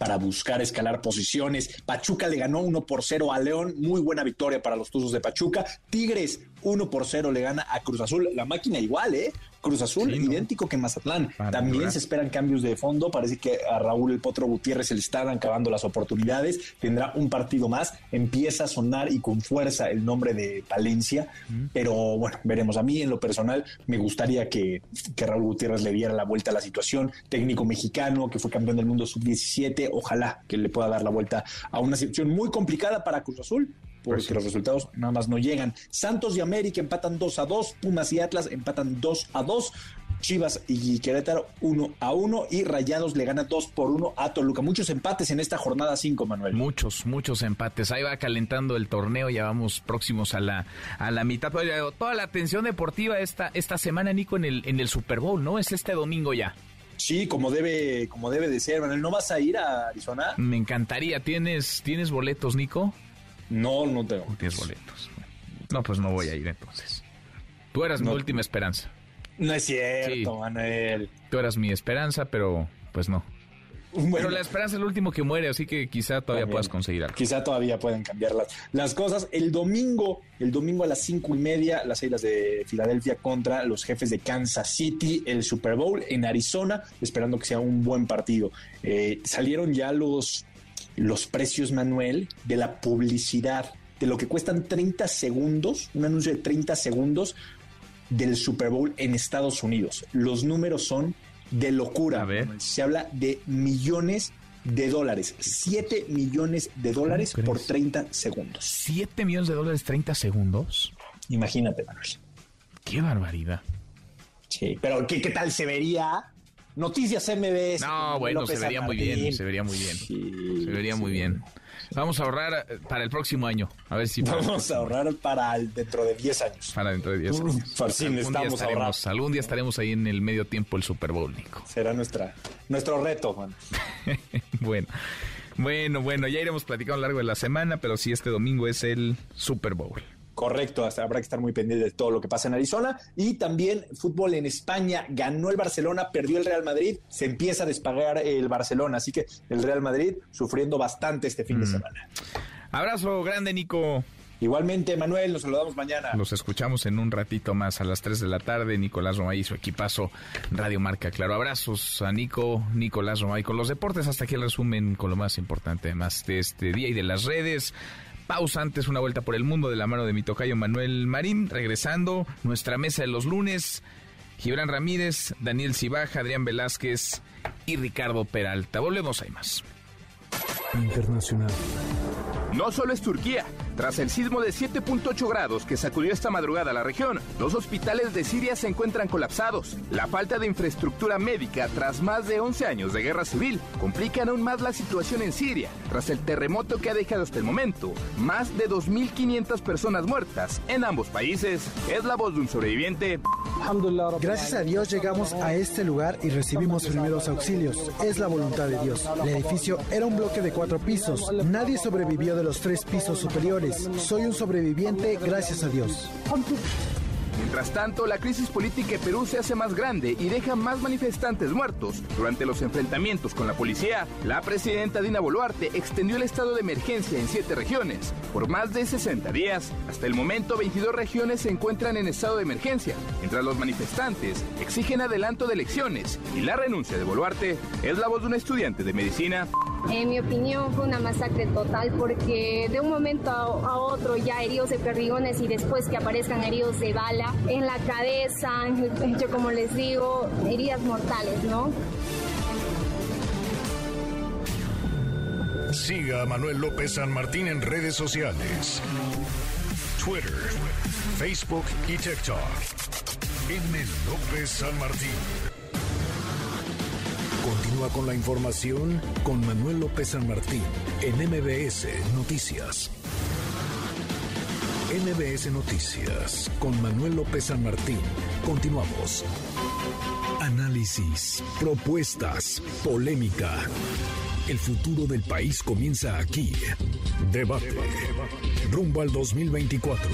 para buscar escalar posiciones. Pachuca le ganó 1 por 0 a León, muy buena victoria para los Tuzos de Pachuca. Tigres 1 por 0 le gana a Cruz Azul. La máquina igual, ¿eh? Cruz Azul, idéntico que Mazatlán. También se esperan cambios de fondo. Parece que a Raúl El Potro Gutiérrez se le están acabando las oportunidades. Tendrá un partido más. Empieza a sonar y con fuerza el nombre de Palencia. Pero bueno, veremos. A mí, en lo personal, me gustaría que, que Raúl Gutiérrez le diera la vuelta a la situación. Técnico mexicano que fue campeón del mundo sub-17. Ojalá que le pueda dar la vuelta a una situación muy complicada para Cruz Azul porque los resultados nada más no llegan. Santos y América empatan 2 a 2, Pumas y Atlas empatan 2 a 2. Chivas y Querétaro 1 a 1 y Rayados le gana 2 por 1 a Toluca. Muchos empates en esta jornada 5, Manuel. Muchos, muchos empates. Ahí va calentando el torneo, ya vamos próximos a la, a la mitad. Toda la atención deportiva esta, esta semana, Nico, en el, en el Super Bowl, ¿no? Es este domingo ya. Sí, como debe, como debe de ser, Manuel. ¿No vas a ir a Arizona? Me encantaría. ¿Tienes, ¿tienes boletos, Nico? No, no tengo. Tienes boletos. No, pues no voy a ir entonces. Tú eras mi última esperanza. No es cierto, Manuel. Tú eras mi esperanza, pero pues no. Pero la esperanza es el último que muere, así que quizá todavía puedas conseguir algo. Quizá todavía pueden cambiar las, las cosas. El domingo, el domingo a las cinco y media, las Islas de Filadelfia contra los jefes de Kansas City, el Super Bowl en Arizona, esperando que sea un buen partido. Eh, salieron ya los los precios, Manuel, de la publicidad, de lo que cuestan 30 segundos, un anuncio de 30 segundos del Super Bowl en Estados Unidos. Los números son de locura. Se habla de millones de dólares. 7 millones de dólares por 30 segundos. 7 millones de dólares 30 segundos. Imagínate, Manuel. Qué barbaridad. Sí, pero ¿qué, qué tal se vería Noticias MBS. No, bueno, se vería muy bien, se vería muy bien. se vería muy bien. Vamos a ahorrar eh, para el próximo año. A ver si Vamos a ahorrar para dentro de 10 años. Para dentro de 10 años. algún, día estaremos, algún día estaremos ahí en el medio tiempo el Super Bowl, Nico. Será nuestra, nuestro reto, Juan. bueno. Bueno, bueno, ya iremos platicando a lo largo de la semana, pero sí, este domingo es el Super Bowl. Correcto, habrá que estar muy pendiente de todo lo que pasa en Arizona. Y también fútbol en España, ganó el Barcelona, perdió el Real Madrid, se empieza a despagar el Barcelona, así que el Real Madrid sufriendo bastante este fin de semana. Abrazo grande, Nico. Igualmente, Manuel, nos saludamos mañana. Los escuchamos en un ratito más a las 3 de la tarde. Nicolás Romay y su equipazo Radio Marca. Claro, abrazos a Nico, Nicolás Romay con los deportes. Hasta aquí el resumen con lo más importante, además de este día y de las redes pausa antes, una vuelta por el mundo de la mano de mi tocayo Manuel Marín. Regresando, nuestra mesa de los lunes. Gibran Ramírez, Daniel Cibaja, Adrián Velázquez y Ricardo Peralta. Volvemos, hay más. Internacional. No solo es Turquía. Tras el sismo de 7.8 grados que sacudió esta madrugada la región, los hospitales de Siria se encuentran colapsados. La falta de infraestructura médica tras más de 11 años de guerra civil complican aún más la situación en Siria, tras el terremoto que ha dejado hasta el momento más de 2.500 personas muertas en ambos países. Es la voz de un sobreviviente. Gracias a Dios llegamos a este lugar y recibimos primeros auxilios. Es la voluntad de Dios. El edificio era un bloque de cuatro pisos. Nadie sobrevivió de los tres pisos superiores soy un sobreviviente gracias a Dios. Mientras tanto, la crisis política en Perú se hace más grande y deja más manifestantes muertos. Durante los enfrentamientos con la policía, la presidenta Dina Boluarte extendió el estado de emergencia en siete regiones por más de 60 días. Hasta el momento, 22 regiones se encuentran en estado de emergencia, mientras los manifestantes exigen adelanto de elecciones y la renuncia de Boluarte es la voz de un estudiante de medicina. En mi opinión fue una masacre total porque de un momento a otro ya heridos de perdigones y después que aparezcan heridos de bala en la cabeza, hecho como les digo, heridas mortales, ¿no? Siga a Manuel López San Martín en redes sociales. Twitter, Facebook y TikTok. M. López San Martín. Continúa con la información con Manuel López San Martín en MBS Noticias. MBS Noticias con Manuel López San Martín. Continuamos. Análisis, propuestas, polémica. El futuro del país comienza aquí. Debate. Rumbo al 2024.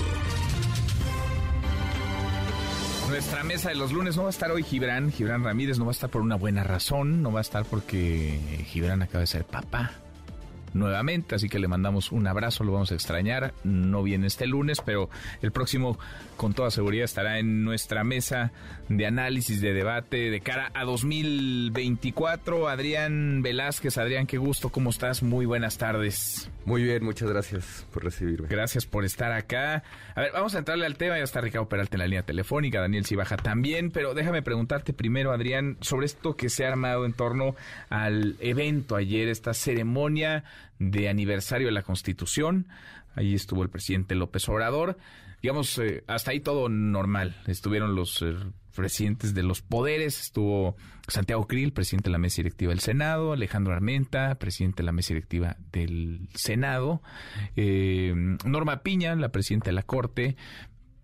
Nuestra mesa de los lunes no va a estar hoy Gibran, Gibran Ramírez no va a estar por una buena razón, no va a estar porque Gibran acaba de ser papá. Nuevamente, así que le mandamos un abrazo, lo vamos a extrañar. No viene este lunes, pero el próximo con toda seguridad estará en nuestra mesa de análisis, de debate de cara a 2024. Adrián Velázquez, Adrián, qué gusto, ¿cómo estás? Muy buenas tardes. Muy bien, muchas gracias por recibirme. Gracias por estar acá. A ver, vamos a entrarle al tema, ya está Ricardo Peralta en la línea telefónica, Daniel Cibaja también, pero déjame preguntarte primero, Adrián, sobre esto que se ha armado en torno al evento ayer, esta ceremonia de aniversario de la Constitución. Ahí estuvo el presidente López Obrador. Digamos, eh, hasta ahí todo normal. Estuvieron los eh, presidentes de los poderes, estuvo Santiago Krill, presidente de la mesa directiva del Senado, Alejandro Armenta, presidente de la mesa directiva del Senado, eh, Norma Piña, la presidenta de la Corte,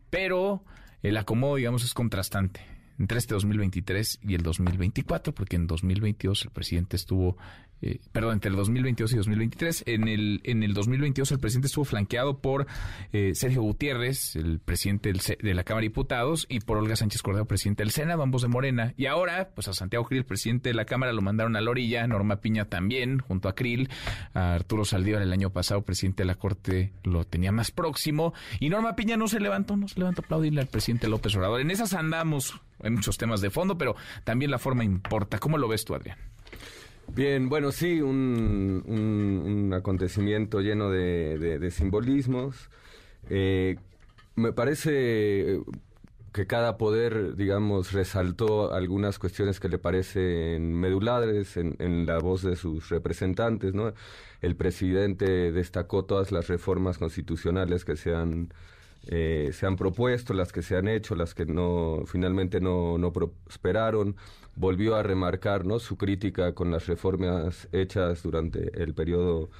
pero el acomodo, digamos, es contrastante entre este 2023 y el 2024, porque en 2022 el presidente estuvo eh, perdón, entre el 2022 y 2023. En el, en el 2022 el presidente estuvo flanqueado por eh, Sergio Gutiérrez, el presidente de la Cámara de Diputados, y por Olga Sánchez Cordero, presidente del Senado, ambos de Morena. Y ahora, pues a Santiago Krill, presidente de la Cámara, lo mandaron a la orilla, Norma Piña también, junto a Krill, a Arturo Saldívar el año pasado, presidente de la Corte, lo tenía más próximo, y Norma Piña no se levantó, no se levantó aplaudirle al presidente López Obrador. En esas andamos, hay muchos temas de fondo, pero también la forma importa. ¿Cómo lo ves tú, Adrián? Bien, bueno, sí, un, acontecimiento lleno de, simbolismos. Eh, me parece que cada poder, digamos, resaltó algunas cuestiones que le parecen medulares en, la voz de sus representantes, ¿no? El presidente destacó todas las reformas constitucionales que se han, eh, se han propuesto, las que se han hecho, las que no finalmente no, no prosperaron volvió a remarcar ¿no? su crítica con las reformas hechas durante el periodo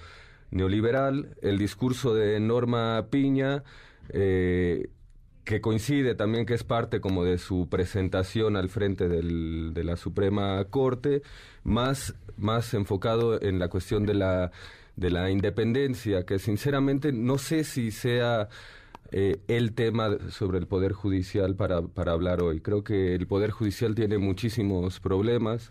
neoliberal. El discurso de Norma Piña, eh, que coincide también que es parte como de su presentación al frente de la Suprema Corte, más, más enfocado en la cuestión de la, de la independencia, que sinceramente no sé si sea eh, el tema sobre el Poder Judicial para, para hablar hoy. Creo que el Poder Judicial tiene muchísimos problemas,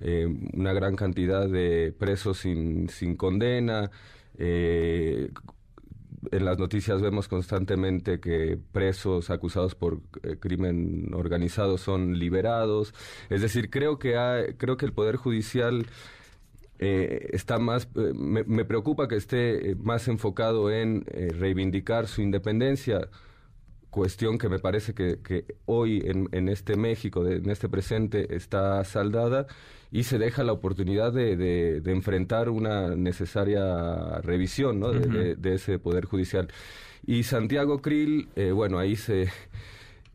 eh, una gran cantidad de presos sin, sin condena. Eh, en las noticias vemos constantemente que presos acusados por crimen organizado son liberados. Es decir, creo que, creo que el Poder Judicial eh, está más, eh, me, preocupa que esté eh, más enfocado en reivindicar su independencia, cuestión que me parece que, hoy en, este México, en este presente, está saldada y se deja la oportunidad de, enfrentar una necesaria revisión de, de, ese Poder Judicial. Y Santiago Krill, bueno, ahí se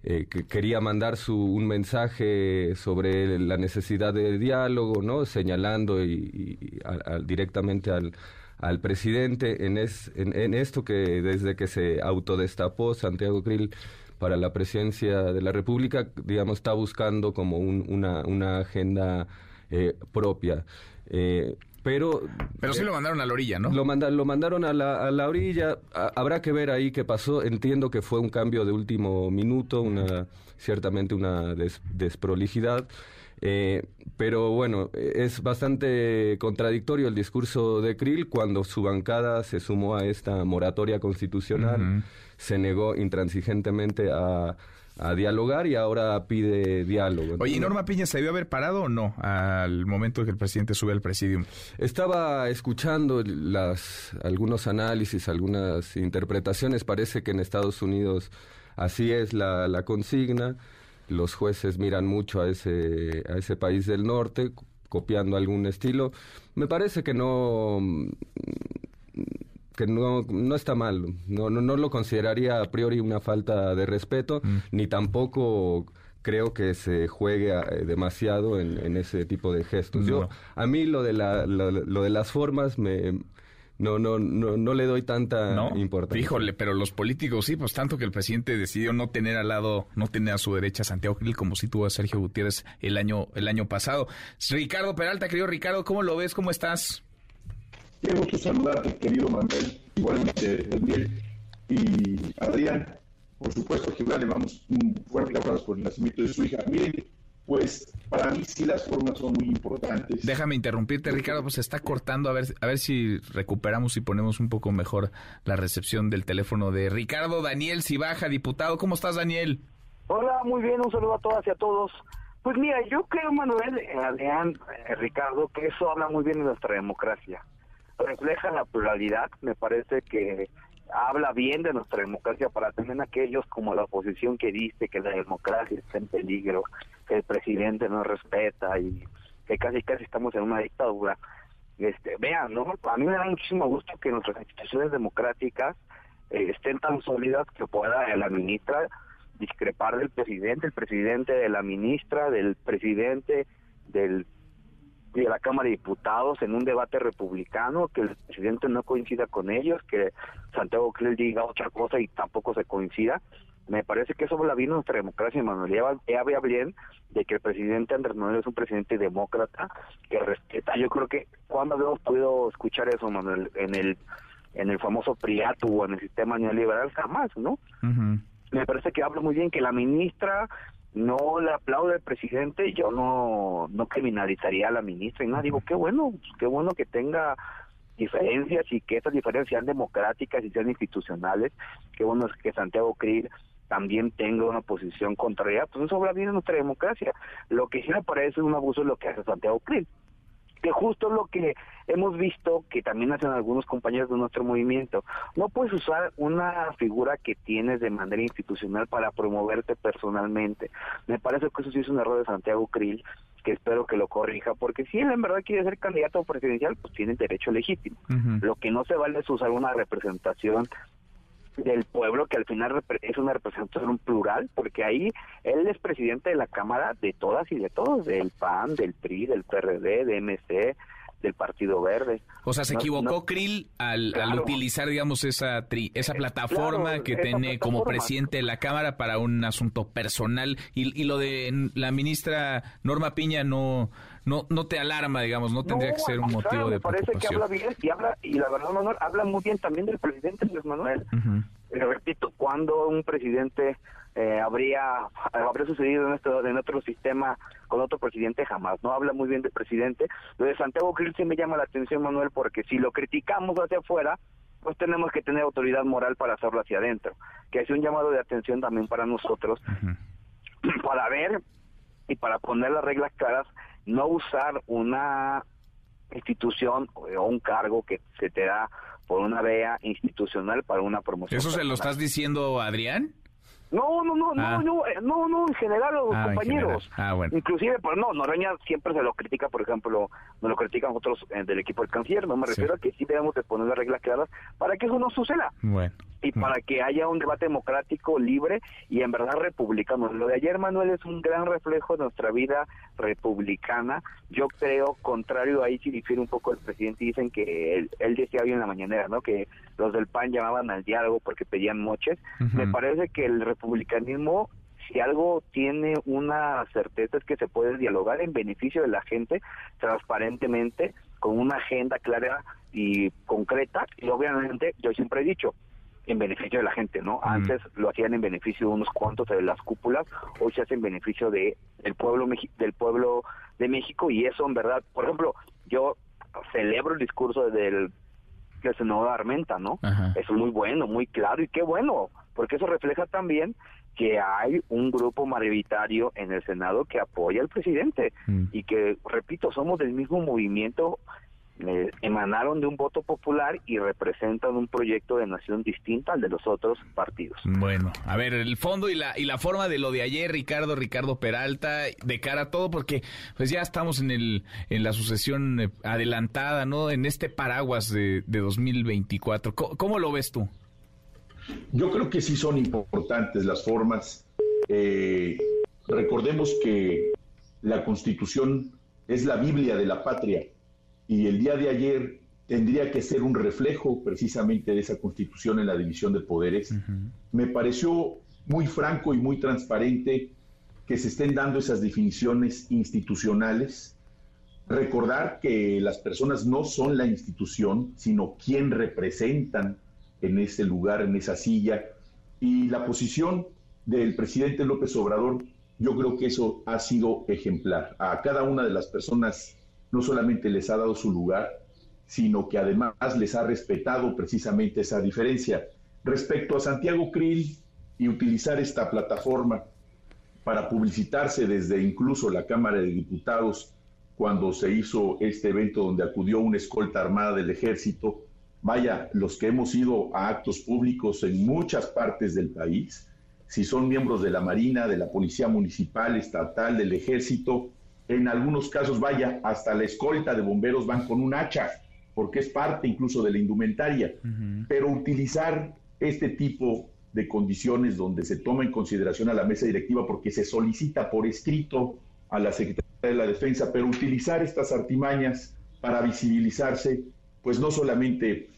eh, que quería mandar su, un mensaje sobre la necesidad de diálogo, ¿no? señalando y, directamente al, al presidente en, es, en, esto que desde que se autodestapó Santiago Krill para la presidencia de la República, digamos, está buscando como una, una agenda eh, propia. Eh, pero pero sí lo mandaron a la orilla, ¿no? Lo, lo mandaron a la, a la orilla. habrá que ver ahí qué pasó. Entiendo que fue un cambio de último minuto, una ciertamente una desprolijidad. Eh, pero bueno, es bastante contradictorio el discurso de Krill cuando su bancada se sumó a esta moratoria constitucional, se negó intransigentemente a a dialogar y ahora pide diálogo. Oye, ¿y Norma Piña se debió haber parado o no al momento que el presidente sube al presidium? Estaba escuchando las algunos análisis, algunas interpretaciones. Parece que en Estados Unidos así es la, la consigna. Los jueces miran mucho a ese, a ese país del norte, copiando algún estilo. Me parece que no que no, no está mal, no, no, no, lo consideraría a priori una falta de respeto, mm. ni tampoco creo que se juegue eh, demasiado en, ese tipo de gestos. Yo, a mí lo de, la, lo, de las formas me, no, no, no, no le doy tanta importancia. Híjole, pero los políticos sí, pues tanto que el presidente decidió no tener al lado, no tener a su derecha a Santiago Gil como si tuvo a Sergio Gutiérrez el año, el año pasado. Ricardo Peralta, querido Ricardo, ¿cómo lo ves? ¿Cómo estás? Quiero mucho saludarte, querido Manuel, igualmente Daniel y Adrián. Por supuesto, que le damos un fuerte abrazo por el nacimiento de su hija. Miren, pues para mí sí las formas son muy importantes. Déjame interrumpirte, Ricardo, pues se está cortando, a ver, a ver si recuperamos y ponemos un poco mejor la recepción del teléfono de Ricardo Daniel Cibaja, diputado. ¿Cómo estás, Daniel? Hola, muy bien, un saludo a todas y a todos. Pues mira, yo creo, Manuel, eh, Adrián, eh, Ricardo, que eso habla muy bien de nuestra democracia. Refleja la pluralidad, me parece que habla bien de nuestra democracia para tener aquellos como la oposición que dice que la democracia está en peligro, que el presidente no respeta y que casi casi estamos en una dictadura. Este, vean, ¿no? A mí me da muchísimo gusto que nuestras instituciones democráticas eh, estén tan sólidas que pueda la ministra discrepar del presidente, el presidente de la ministra, del presidente del de la Cámara de Diputados en un debate republicano, que el presidente no coincida con ellos, que Santiago Creel diga otra cosa y tampoco se coincida. Me parece que eso la vino nuestra democracia, Manuel. Ya había bien de que el presidente Andrés Manuel es un presidente demócrata que respeta. Yo creo que cuando habíamos podido escuchar eso, Manuel, en el en el famoso PRIATU o en el sistema neoliberal, jamás, ¿no? Me parece que habla muy bien que la ministra no le aplaude al presidente, yo no, no criminalizaría a la ministra y nada, digo, qué bueno, qué bueno que tenga diferencias y que esas diferencias sean democráticas y sean institucionales, qué bueno es que Santiago Krill también tenga una posición contraria, pues eso habla bien de nuestra democracia. Lo que sí me parece un abuso es lo que hace Santiago Krill que justo lo que hemos visto que también hacen algunos compañeros de nuestro movimiento. No puedes usar una figura que tienes de manera institucional para promoverte personalmente. Me parece que eso sí es un error de Santiago Krill, que espero que lo corrija, porque si él en verdad quiere ser candidato presidencial, pues tiene derecho legítimo. Lo que no se vale es usar una representación del pueblo, que al final es una representación plural, porque ahí él es presidente de la Cámara de todas y de todos, del PAN, del PRI, del PRD, de MC, del Partido Verde. O sea, se equivocó Krill al, utilizar, digamos, esa esa plataforma que tiene como presidente de la Cámara para un asunto personal. Y, y, lo de la ministra Norma Piña no no no te alarma, digamos, no tendría que ser un motivo de parece que habla bien y habla y la verdad Manuel habla muy bien también del presidente Luis Manuel. repito, cuando un presidente eh, habría habría sucedido en nuestro en otro sistema con otro presidente jamás no habla muy bien del presidente. Lo de Santiago Krill sí me llama la atención Manuel porque si lo criticamos hacia afuera pues tenemos que tener autoridad moral para hacerlo hacia adentro que es un llamado de atención también para nosotros para ver y para poner las reglas claras no usar una institución o un cargo que se te da por una vía institucional para una promoción. ¿Eso se lo estás diciendo, Adrián? No, no, no, no, ah. no, eh, no, no, en general los ah, compañeros. Ah, bueno. Inclusive, pues no, Noroña siempre se lo critica, por ejemplo, nos lo critican otros eh, del equipo del canciller, no me refiero a que sí debemos de poner las reglas claras para que eso no suceda. Bueno y para que haya un debate democrático libre y en verdad republicano. Lo de ayer, Manuel, es un gran reflejo de nuestra vida republicana. Yo creo, contrario ahí, si difiere un poco el presidente, dicen que él, decía hoy en la mañanera, ¿no? Que los del PAN llamaban al diálogo porque pedían moches. Me parece que el republicanismo si algo tiene una certeza es que se puede dialogar en beneficio de la gente transparentemente, con una agenda clara y concreta. Y obviamente, yo siempre he dicho, en beneficio de la gente, ¿no? Antes lo hacían en beneficio de unos cuantos de las cúpulas, hoy se hace en beneficio de del pueblo del pueblo de México y eso en verdad, por ejemplo, yo celebro el discurso del del senador Armenta, ¿no? Es muy bueno, muy claro y qué bueno, porque eso refleja también que hay un grupo mayoritario en el Senado que apoya al presidente mm. y que, repito, somos del mismo movimiento eh, emanaron de un voto popular y representan un proyecto de nación distinto al de los otros partidos. Bueno, a ver, el fondo y la y la forma de lo de ayer, Ricardo, Ricardo Peralta, de cara a todo, porque pues ya estamos en el en la sucesión eh, adelantada, ¿no? En este paraguas de, de 2024. ¿Cómo, lo ves tú? Yo creo que sí son importantes las formas. Eh, recordemos que la Constitución es la Biblia de la patria y el día de ayer tendría que ser un reflejo precisamente de esa constitución en la división de poderes. Me pareció muy franco y muy transparente que se estén dando esas definiciones institucionales. Recordar que las personas no son la institución, sino quien representan en ese lugar, en esa silla. Y la posición del presidente López Obrador yo creo que eso ha sido ejemplar. A cada una de las personas no solamente les ha dado su lugar, sino que además les ha respetado precisamente esa diferencia. Respecto a Santiago Krill y utilizar esta plataforma para publicitarse desde incluso la Cámara de Diputados cuando se hizo este evento donde acudió una escolta armada del ejército, vaya, los que hemos ido a actos públicos en muchas partes del país, si son miembros de la Marina, de la Policía Municipal, Estatal, del Ejército, en algunos casos, vaya, hasta la escolta de bomberos van con un hacha, porque es parte incluso de la indumentaria. Pero utilizar este tipo de condiciones donde se toma en consideración a la mesa directiva porque se solicita por escrito a la Secretaría de la Defensa, pero utilizar estas artimañas para visibilizarse, pues no solamente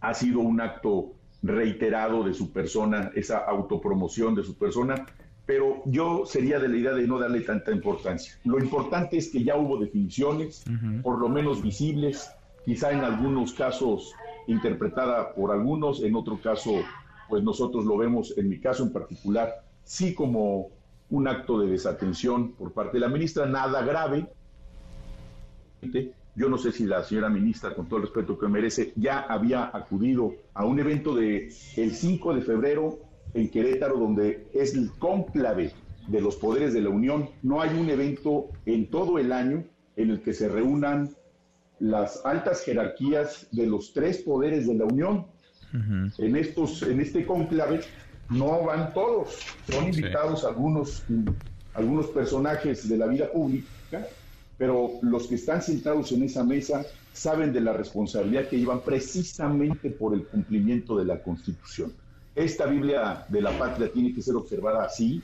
ha sido un acto reiterado de su persona, esa autopromoción de su persona, pero yo sería de la idea de no darle tanta importancia. Lo importante es que ya hubo definiciones, por lo menos visibles, quizá en algunos casos interpretada por algunos, en otro caso, pues nosotros lo vemos, en mi caso en particular, sí como un acto de desatención por parte de la ministra, nada grave. Yo no sé si la señora ministra, con todo el respeto que merece, ya había acudido a un evento de el 5 de febrero en Querétaro, donde es el cónclave de los poderes de la Unión. No hay un evento en todo el año en el que se reúnan las altas jerarquías de los tres poderes de la Unión. En estos, en este cónclave no van todos, son invitados algunos, algunos personajes de la vida pública, pero los que están sentados en esa mesa saben de la responsabilidad que llevan precisamente por el cumplimiento de la Constitución. Esta Biblia de la patria tiene que ser observada así.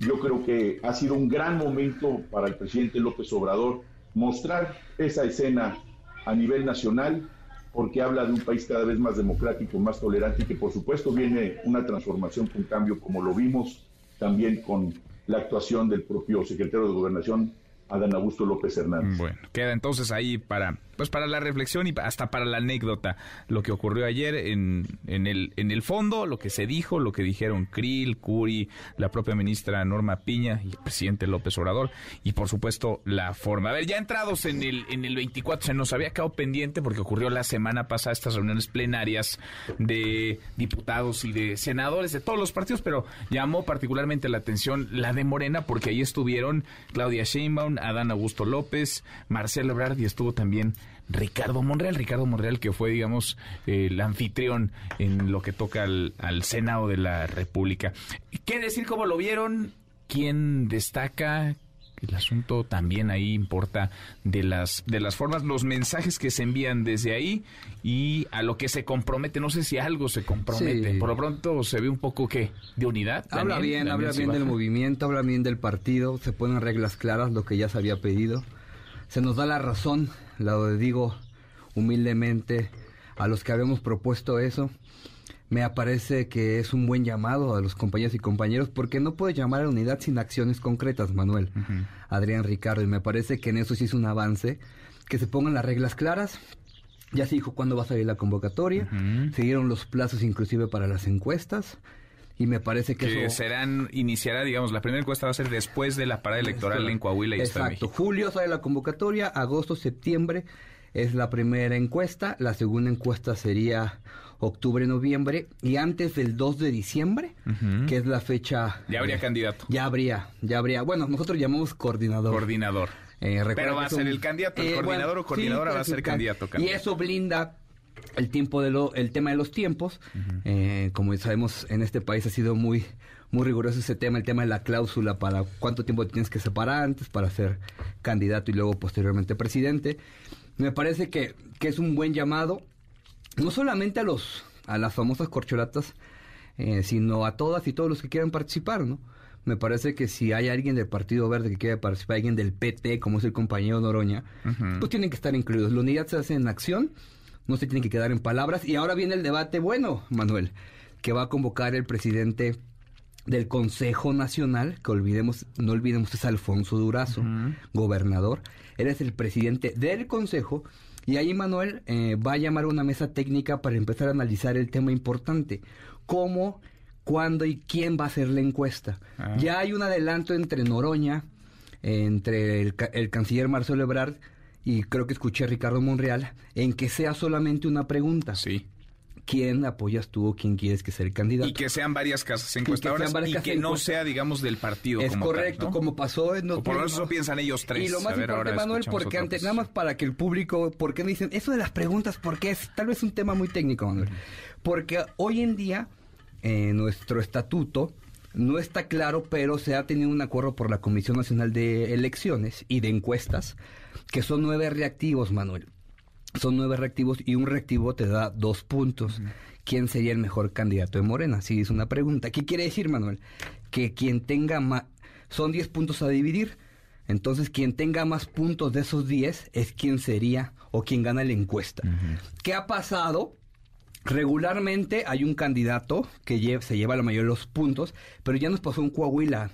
Yo creo que ha sido un gran momento para el presidente López Obrador mostrar esa escena a nivel nacional porque habla de un país cada vez más democrático, más tolerante y que por supuesto viene una transformación un cambio como lo vimos también con la actuación del propio secretario de Gobernación, Adán Augusto López Hernández. Bueno, queda entonces ahí para pues para la reflexión y hasta para la anécdota lo que ocurrió ayer en, en, el, en el fondo, lo que se dijo, lo que dijeron Krill, Curi, la propia ministra Norma Piña y el presidente López Obrador y por supuesto la forma. A ver, ya entrados en el, en el 24, se nos había quedado pendiente porque ocurrió la semana pasada estas reuniones plenarias de diputados y de senadores de todos los partidos, pero llamó particularmente la atención la de Morena porque ahí estuvieron Claudia Sheinbaum, Adán Augusto López, Marcelo Ebrard y estuvo también Ricardo Monreal. Ricardo Monreal, que fue, digamos, el anfitrión en lo que toca al, Senado de la República. ¿Qué decir cómo lo vieron? ¿Quién destaca? el asunto también ahí importa de las de las formas los mensajes que se envían desde ahí y a lo que se compromete no sé si algo se compromete por lo pronto se ve un poco que de unidad habla bien habla bien del movimiento habla bien del partido se ponen reglas claras lo que ya se había pedido se nos da la razón lo digo humildemente a los que habíamos propuesto eso. Me parece que es un buen llamado a los compañeros y compañeros porque no puede llamar a la unidad sin acciones concretas, Manuel, Adrián Ricardo, y me parece que en eso sí es un avance, que se pongan las reglas claras, ya se dijo cuándo va a salir la convocatoria, se dieron los plazos inclusive para las encuestas, y me parece que, que serán iniciará digamos la primera encuesta va a ser después de la parada electoral en Coahuila y Exacto. Julio sale la convocatoria, agosto, septiembre es la primera encuesta, la segunda encuesta sería octubre, noviembre y antes del 2 de diciembre, que es la fecha ya habría candidato. Ya habría, ya habría. Bueno, nosotros llamamos coordinador. Coordinador. Eh, Pero va a ser el candidato, el eh, coordinador o coordinadora va a ser candidato. Y eso blinda el tiempo de lo, el tema de los tiempos, eh, como sabemos en este país ha sido muy muy riguroso ese tema, el tema de la cláusula para cuánto tiempo tienes que separar antes para ser candidato y luego posteriormente presidente. Me parece que, que es un buen llamado, no solamente a los a las famosas corcholatas, eh, sino a todas y todos los que quieran participar, ¿no? Me parece que si hay alguien del Partido Verde que quiere participar, alguien del PT, como es el compañero Noroña, pues tienen que estar incluidos. La unidad se hace en acción no se tiene que quedar en palabras. Y ahora viene el debate bueno, Manuel, que va a convocar el presidente del Consejo Nacional, que olvidemos, no olvidemos es Alfonso Durazo, gobernador. Él es el presidente del Consejo. Y ahí Manuel eh, va a llamar a una mesa técnica para empezar a analizar el tema importante. ¿Cómo cuándo y quién va a hacer la encuesta. Ah. Ya hay un adelanto entre Noroña, entre el, el canciller Marcelo Ebrard y creo que escuché a Ricardo Monreal, en que sea solamente una pregunta. Sí. ¿Quién apoyas tú o quién quieres que sea el candidato? Y que sean varias casas encuestadoras y que, varias casas no encuestadoras. sea, digamos, del partido Es como tal, correcto, ¿no? como pasó en O por lo menos eso piensan ellos tres. Y lo más A ver, importante, Manuel, porque antes, nada más para que el público, porque me dicen, eso de las preguntas, porque es tal vez un tema muy técnico, Manuel. Porque hoy en día, eh, nuestro estatuto no está claro, pero se ha tenido un acuerdo por la Comisión Nacional de Elecciones y de Encuestas, que son nueve reactivos, Manuel. Son nueve reactivos y un reactivo te da dos puntos. ¿Quién sería el mejor candidato de Morena? Si es una pregunta. ¿Qué quiere decir, Manuel? Que quien tenga más... Son 10 puntos a dividir. Entonces, quien tenga más puntos de esos 10 es quien sería o quien gana la encuesta. ¿Qué ha pasado? Regularmente hay un candidato que se lleva la mayoría de los puntos, pero ya nos pasó en Coahuila.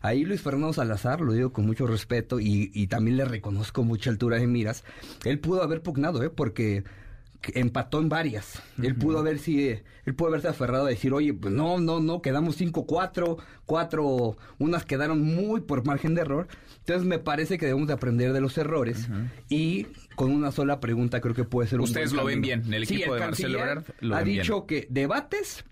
Ahí Luis Fernando Salazar, lo digo con mucho respeto y, y también le reconozco mucha altura de miras, él pudo haber pugnado, ¿eh? porque que empató en varias. Él pudo haber si él pudo haberse aferrado a decir, oye, pues no, no, no, quedamos 5-4, cuatro, unas quedaron muy por margen de error. Entonces me parece que debemos de aprender de los errores y con una sola pregunta creo que puede ser un Ustedes lo ven bien, el Sí, equipo de Marcelo Ebrard lo ha ven bien. dicho que debates,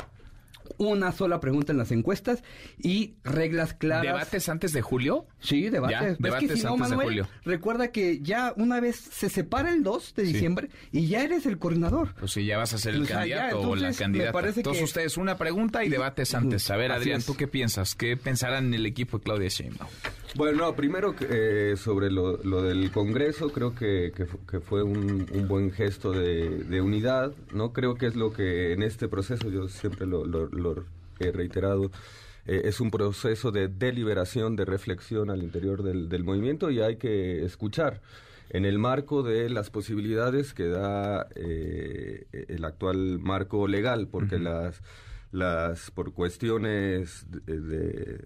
una sola pregunta en las encuestas y reglas claras. ¿Debates antes de julio? Sí, debates. Ya, que debates no, antes de julio. recuerda que ya una vez se separa el 2 de Sí. diciembre y ya eres el coordinador. Pues si ya vas a ser el O sea, ya, candidato o la entonces, candidata. Entonces que- ustedes una pregunta y debates antes. A ver, Así Adrián, es. ¿tú qué piensas? ¿Qué pensarán en el equipo de Claudia Sheinbaum? Bueno, no, primero eh, sobre lo, lo del Congreso, creo que, que que fue un, un buen gesto de, de unidad, ¿no? Creo que es lo que en este proceso, yo siempre lo, lo- lo he reiterado, eh, es un proceso de deliberación, de reflexión al interior del, del movimiento y hay que escuchar en el marco de las posibilidades que da eh, el actual marco legal, porque las las por cuestiones de, de-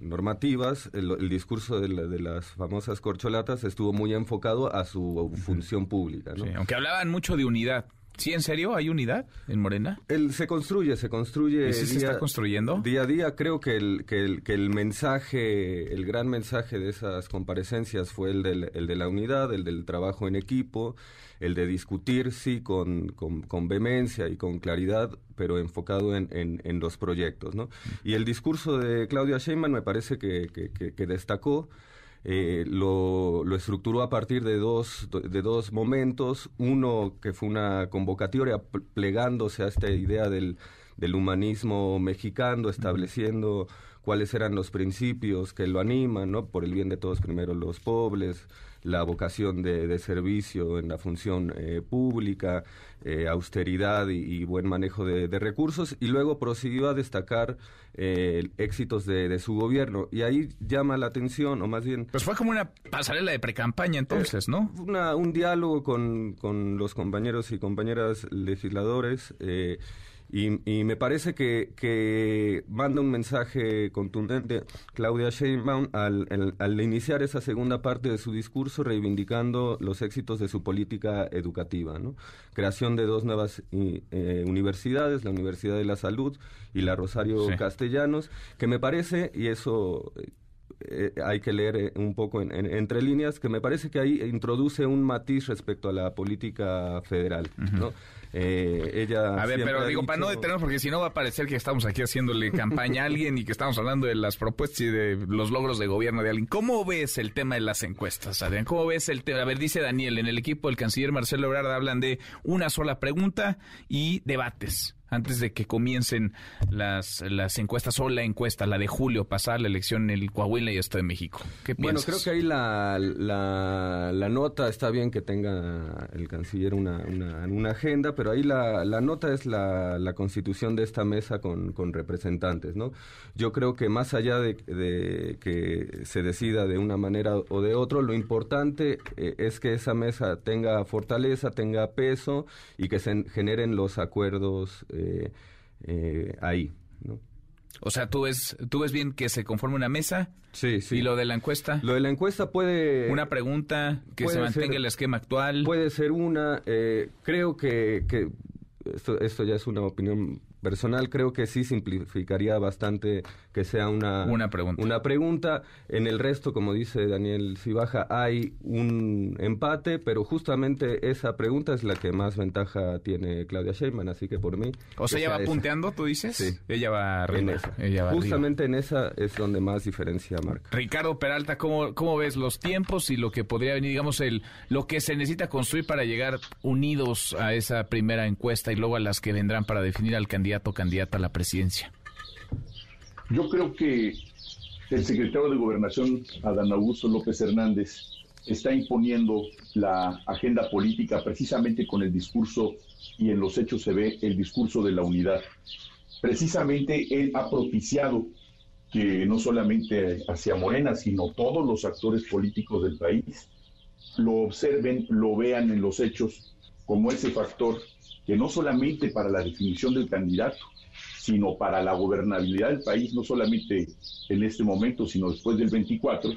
normativas el, el discurso de, la- de las famosas corcholatas estuvo muy enfocado a su función pública ¿no? Sí, aunque hablaban mucho de unidad. ¿Sí, en serio? ¿Hay unidad en Morena? El, se construye, se construye. ¿Y sí se está construyendo? Día a día. Creo que el, que el, que el mensaje, el gran mensaje de esas comparecencias fue el, del, el de la unidad, el del trabajo en equipo, el de discutir, sí, con, con, con vehemencia y con claridad, pero enfocado en, en, los proyectos, ¿no? Y el discurso de Claudia Sheinbaum me parece que, que, destacó. eh, lo, lo estructuró a partir de dos, de dos momentos. Uno que fue una convocatoria pl- plegándose a esta idea del, del humanismo mexicano, estableciendo cuáles eran los principios que lo animan, ¿no? Por el bien de todos, primero los pobres, la vocación de, de servicio en la función eh, pública, eh, austeridad y, y buen manejo de, de recursos, y luego prosiguió a destacar eh, éxitos de, de su gobierno. Y ahí llama la atención, o más bien... Pues fue como una pasarela de precampaña entonces, ¿no? Una- un diálogo con, con los compañeros y compañeras legisladores eh, y, y me parece que, que manda un mensaje contundente Claudia Sheinbaum al, al- al iniciar esa segunda parte de su discurso reivindicando los éxitos de su política educativa, ¿no? Creación de dos nuevas i- eh, universidades, la Universidad de la Salud y la Rosario Sí. Castellanos, que me parece, y eso eh, hay que leer eh, un poco en- en- entre líneas, que me parece que ahí introduce un matiz respecto a la política federal, ¿no? Eh, ella A ver, pero digo, para no detenernos, porque si no va a parecer que estamos aquí haciéndole campaña a alguien y que estamos hablando de las propuestas y de los logros de gobierno de alguien. ¿Cómo ves el tema de las encuestas, Adrián? ¿Cómo ves el tema? A ver, dice Daniel, en el equipo del canciller Marcelo Ebrard hablan de una sola pregunta y debates antes de que comiencen las, las encuestas o la encuesta, la de julio, pasar la elección en el Coahuila y Estado de México. ¿Qué Bueno, piensas? creo que ahí la, la, la nota está bien que tenga el canciller una, una, una agenda, pero ahí la, la nota es la, la constitución de esta mesa con, con representantes, ¿no? Yo creo que más allá de, de que se decida de una manera o de otro, lo importante eh, es que esa mesa tenga fortaleza, tenga peso y que se generen los acuerdos eh, eh, ahí, ¿no? O sea, ¿tú ves, tú ves bien que se conforme una mesa Sí, sí. y lo de la encuesta, Lo de la encuesta puede... una pregunta, que se mantenga ser- el esquema actual. Puede ser una. eh, creo que, que esto, esto ya es una opinión personal creo que sí simplificaría bastante que sea una, una pregunta. Una pregunta. En el resto, como dice Daniel Cibaja, hay un empate, pero justamente esa pregunta es la que más ventaja tiene Claudia Sheinbaum, así que por mí... O sea, ella va punteando, tú dices. Sí. Ella va arriba. En esa. Ella va justamente en esa es donde más diferencia marca. Ricardo Peralta, ¿cómo, ¿cómo ves los tiempos y lo que podría venir, digamos, el lo que se necesita construir para llegar unidos a esa primera encuesta y luego a las que vendrán para definir al candidato o candidata a la presidencia? Yo creo que el secretario de Gobernación, Adán Augusto López Hernández, está imponiendo la agenda política precisamente con el discurso, y en los hechos se ve el discurso de la unidad. Precisamente él ha propiciado que no solamente hacia Morena, sino todos los actores políticos del país lo observen, lo vean en los hechos como ese factor que no solamente para la definición del candidato, sino para la gobernabilidad del país, no solamente en este momento, sino después del 24,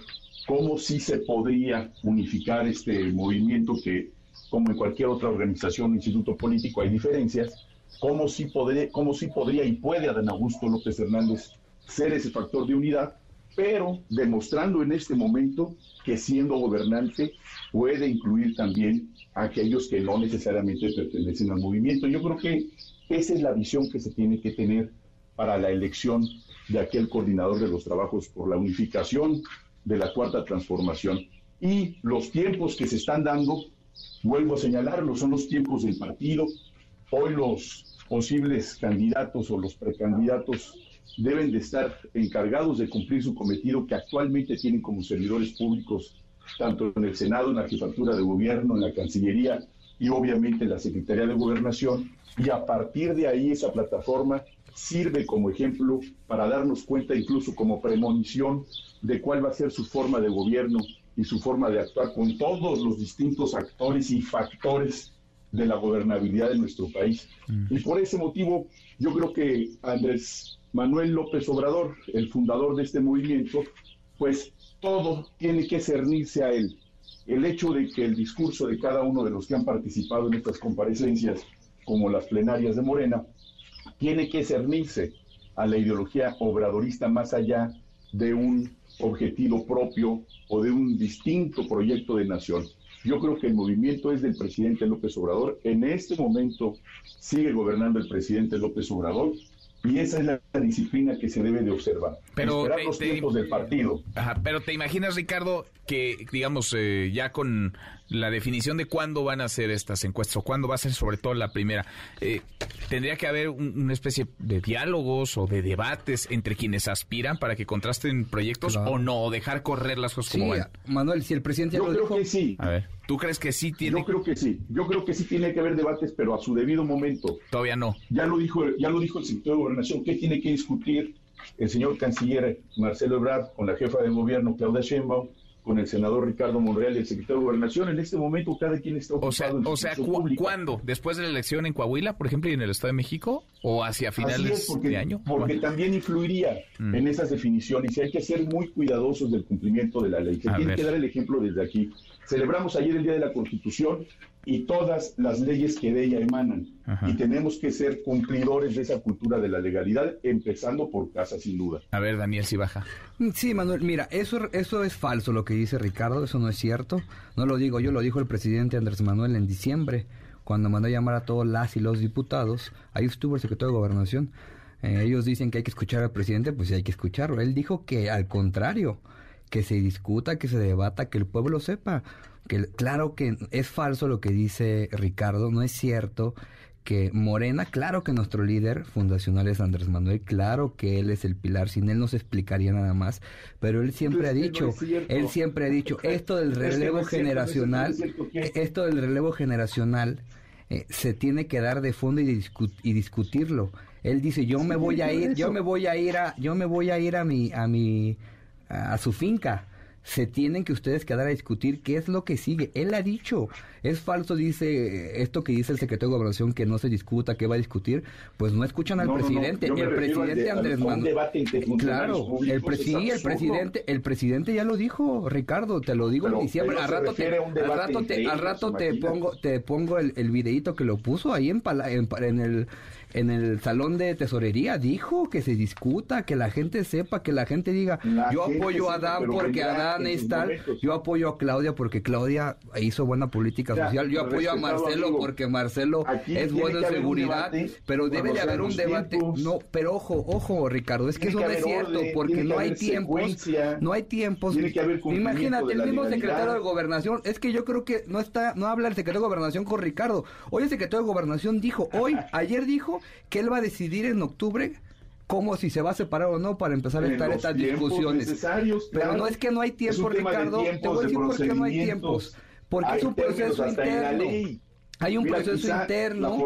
cómo sí se podría unificar este movimiento que, como en cualquier otra organización o instituto político, hay diferencias, cómo sí, podría, y puede Adán Augusto López Hernández ser ese factor de unidad, pero demostrando en este momento que siendo gobernante puede incluir también aquellos que no necesariamente pertenecen al movimiento. Yo creo que esa es la visión que se tiene que tener para la elección de aquel coordinador de los trabajos por la unificación de la cuarta transformación. Y los tiempos que se están dando, vuelvo a señalarlo, son los tiempos del partido. Hoy los posibles candidatos o los precandidatos deben de estar encargados de cumplir su cometido que actualmente tienen como servidores públicos, tanto en el Senado, en la jefatura de gobierno, en la Cancillería y obviamente en la Secretaría de Gobernación. Y a partir de ahí esa plataforma sirve como ejemplo para darnos cuenta, incluso como premonición, de cuál va a ser su forma de gobierno y su forma de actuar con todos los distintos actores y factores de la gobernabilidad de nuestro país. Y por ese motivo, yo creo que Andrés Manuel López Obrador, el fundador de este movimiento, pues todo tiene que cernirse a él. El hecho de que el discurso de cada uno de los que han participado en estas comparecencias, como las plenarias de Morena, tiene que cernirse a la ideología obradorista más allá de un objetivo propio o de un distinto proyecto de nación. Yo creo que el movimiento es del presidente López Obrador. En este momento sigue gobernando el presidente López Obrador y esa es la disciplina que se debe de observar. Pero Esperar los tiempos del partido. Ajá, pero te imaginas, Ricardo, que digamos eh, ya con la definición de cuándo van a ser estas encuestas o cuándo va a ser sobre todo la primera, eh, tendría que haber un- una especie de diálogos o de debates entre quienes aspiran para que contrasten proyectos Claro. o no, o dejar correr las cosas Sí, como van. Manuel, si el presidente Yo lo creo dijo, que sí. A ver, ¿tú crees que sí tiene? Yo creo que sí. Yo creo que sí tiene que haber debates, pero a su debido momento. Todavía no. Ya lo dijo, ya lo dijo el secretario de Gobernación. ¿Qué tiene que discutir el señor canciller Marcelo Ebrard con la jefa de gobierno Claudia Sheinbaum, con el senador Ricardo Monreal y el secretario de Gobernación? En este momento cada quien está ocupado O sea, en su o sea función ¿cu- pública. ¿cuándo? ¿Después de la elección en Coahuila, por ejemplo, y en el Estado de México? ¿O hacia finales es, porque, de año? porque también influiría Mm. en esas definiciones y hay que ser muy cuidadosos del cumplimiento de la ley. Se A tiene ver. que dar el ejemplo desde aquí. Celebramos ayer el Día de la Constitución y todas las leyes que de ella emanan. Ajá. Y tenemos que ser cumplidores de esa cultura de la legalidad, empezando por casa, sin duda. A ver, Daniel, si baja. Sí, Manuel, mira, eso, eso es falso lo que dice Ricardo, eso no es cierto. No lo digo yo, lo dijo el presidente Andrés Manuel en diciembre, cuando mandó a llamar a todos las y los diputados. Ahí estuvo el secretario de Gobernación. Eh, ellos dicen que hay que escuchar al presidente, pues sí hay que escucharlo. Él dijo que al contrario, que se discuta, que se debata, que el pueblo sepa. Que claro que es falso lo que dice Ricardo, no es cierto que Morena, claro que nuestro líder fundacional es Andrés Manuel, claro que él es el pilar, sin él no se explicaría nada más, pero él siempre ha no dicho, él siempre ha dicho, esto del Es que no relevo cierto, generacional, es esto del relevo generacional eh, se tiene que dar de fondo y, discu- y discutirlo. Él dice, yo me voy a ir, yo me voy a ir a, yo me voy a ir a mi, a mi, a su finca. Se tienen que ustedes quedar a discutir qué es lo que sigue. Él ha dicho, es falso, dice esto que dice el secretario de Gobernación, que no se discuta, que va a discutir. Pues no escuchan al No, no, no, presidente. el presidente de- Andrés Manuel. Claro, el, pre- sí, el presidente, el presidente ya lo dijo, Ricardo, te lo digo Pero- en diciembre. Al rato te, al rato te, al rato te pongo, te pongo el, el videíto que lo puso ahí en, pala- en, en el en el salón de tesorería dijo que se discuta, que la gente sepa, que la gente diga, yo apoyo a Adán porque Adán es tal, yo apoyo a Claudia porque Claudia hizo buena política social, yo apoyo a Marcelo porque Marcelo es bueno en seguridad, pero debe de haber un debate, no, pero ojo, ojo Ricardo, es que eso no es cierto, porque no hay tiempos, no hay tiempos, imagínate, el mismo secretario de gobernación, es que yo creo que no está, no habla el secretario de gobernación con Ricardo, hoy el secretario de gobernación dijo, hoy, ayer dijo que él va a decidir en octubre cómo si se va a separar o no para empezar a estar estas discusiones. Pero no es que no hay tiempo, Ricardo. Te voy a decir por qué no hay tiempos. Porque es un proceso interno. Hay un proceso interno.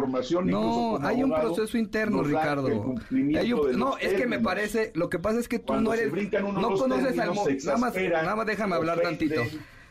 no, hay un proceso interno, Ricardo. no, es que me parece, lo que pasa es que tú no eres, no conoces al nada más, nada más déjame hablar tantito.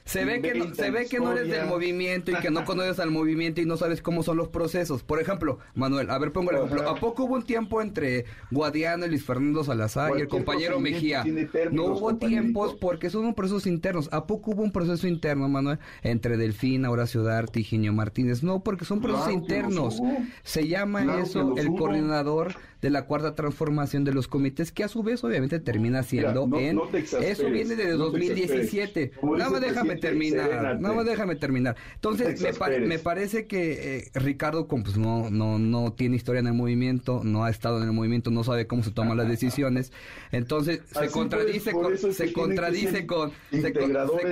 Se ve que no, se ve que no eres del movimiento y que no conoces al movimiento y no sabes cómo son los procesos. Por ejemplo, Manuel, a ver, pongo el ejemplo. ¿A poco hubo un tiempo entre Guadiana y Luis Fernando Salazar y el compañero Mejía? No hubo tiempos porque son procesos internos. ¿A poco hubo un proceso interno, Manuel, entre Delfina, Horacio Darte y Ginio Martínez? No, porque son procesos internos. Se llama eso el coordinador de la cuarta transformación de los comités, que a su vez obviamente termina siendo en... eso viene desde 2017. Nada más déjame terminar, nada más déjame terminar. Entonces, me, me, parece que eh, Ricardo pues, no, no, no tiene historia en el movimiento, no ha estado en el movimiento, no sabe cómo se toman las decisiones. Entonces, se contradice con... Se contradice con... Se,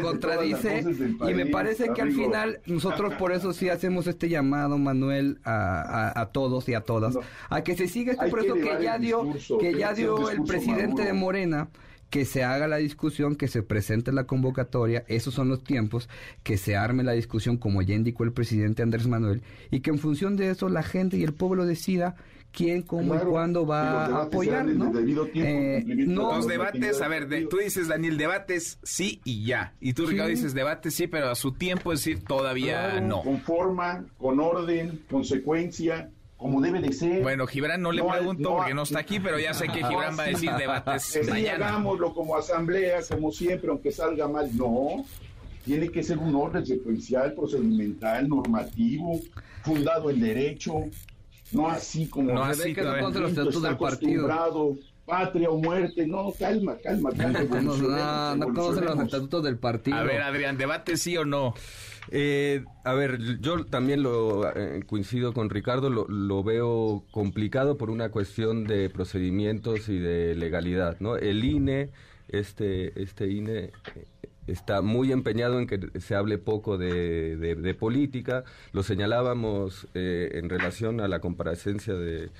contradice y me parece que al final nosotros por eso sí hacemos este llamado, Manuel, a, a, todos y a todas, a que se siga este proceso que ya dio, que ya dio el presidente de Morena que se haga la discusión, que se presente la convocatoria, esos son los tiempos, que se arme la discusión como ya indicó el presidente Andrés Manuel, y que en función de eso la gente y el pueblo decida quién, cómo y cuándo va a apoyar, ¿no? Eh, los debates, a ver, tú dices, Daniel, debates sí y ya. Y tú, Ricardo, dices debates sí, pero a su tiempo, es decir, todavía no. Con forma, con orden, consecuencia, como debe de ser. Bueno, Gibran no le pregunto porque no está aquí, pero ya sé que Gibran va a decir debates sí, hagámoslo como asamblea, como siempre, aunque salga mal. No, tiene que ser un orden secuencial, procedimental, normativo, fundado en derecho, no así como no así que no los estatutos del partido. Patria o muerte, no, calma, calma, calma. no, no, no conocen los estatutos del partido. A ver, Adrián, debate sí o no. Eh, a ver, yo también lo eh, coincido con Ricardo, lo, veo complicado por una cuestión de procedimientos y de legalidad, ¿no? El INE, este, este INE eh, está muy empeñado en que se hable poco de, política. Lo señalábamos en relación a la comparecencia de,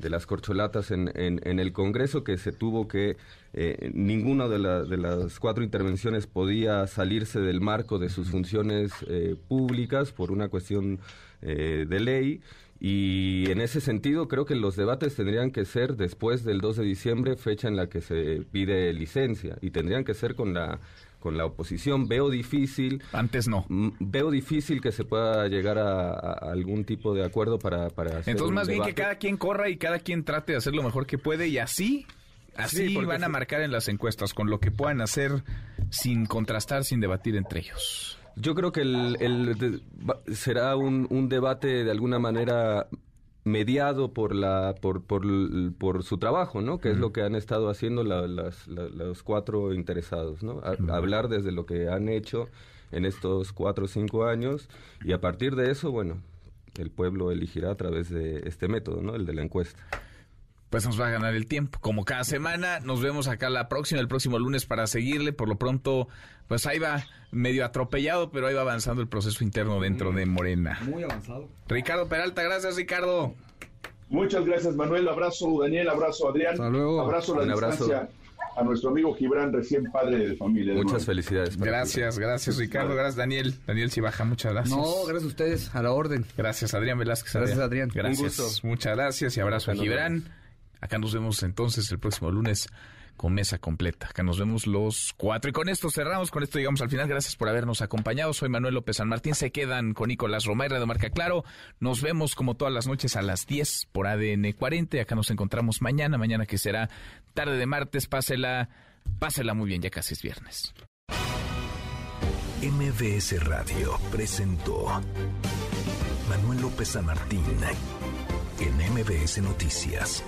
de las corcholatas en, en, el Congreso, que se tuvo que, eh, ninguna de, de, las cuatro intervenciones podía salirse del marco de sus funciones eh, públicas por una cuestión eh, de ley. Y en ese sentido creo que los debates tendrían que ser después del 2 de diciembre, fecha en la que se pide licencia, y tendrían que ser con la con la oposición. Veo difícil. Antes no. Veo difícil que se pueda llegar a, algún tipo de acuerdo para, para hacer Entonces, más bien que cada quien corra y cada quien trate de hacer lo mejor que puede y así. Así van a marcar en las encuestas con lo que puedan hacer sin contrastar, sin debatir entre ellos. Yo creo que el, será un, un debate de alguna manera mediado por la por, por, por, su trabajo, ¿no? Que es lo que han estado haciendo las, los cuatro interesados, ¿no? Hablar desde lo que han hecho en estos cuatro o cinco años y a partir de eso, bueno, el pueblo elegirá a través de este método, ¿no? El de la encuesta pues nos va a ganar el tiempo. Como cada semana, nos vemos acá la próxima, el próximo lunes para seguirle. Por lo pronto, pues ahí va medio atropellado, pero ahí va avanzando el proceso interno dentro de Morena. Muy avanzado. Ricardo Peralta, gracias Ricardo. Muchas gracias Manuel, abrazo Daniel, abrazo Adrián. Hasta luego. Abrazo a la distancia a nuestro amigo Gibran, recién padre de familia. Muchas felicidades. Gracias, gracias Ricardo, gracias Daniel. Daniel Cibaja, muchas gracias. No, gracias a ustedes, a la orden. Gracias Adrián Velázquez. Gracias Adrián. Gracias. Muchas gracias y abrazo a Gibran. Acá nos vemos entonces el próximo lunes con mesa completa. Acá nos vemos los cuatro. Y con esto cerramos, con esto llegamos al final. Gracias por habernos acompañado. Soy Manuel López San Martín. Se quedan con Nicolás Romay, Radio Marca Claro. Nos vemos como todas las noches a las 10 por ADN 40. Acá nos encontramos mañana, mañana que será tarde de martes. Pásela, pásela muy bien, ya casi es viernes. MBS Radio presentó Manuel López San Martín en MBS Noticias.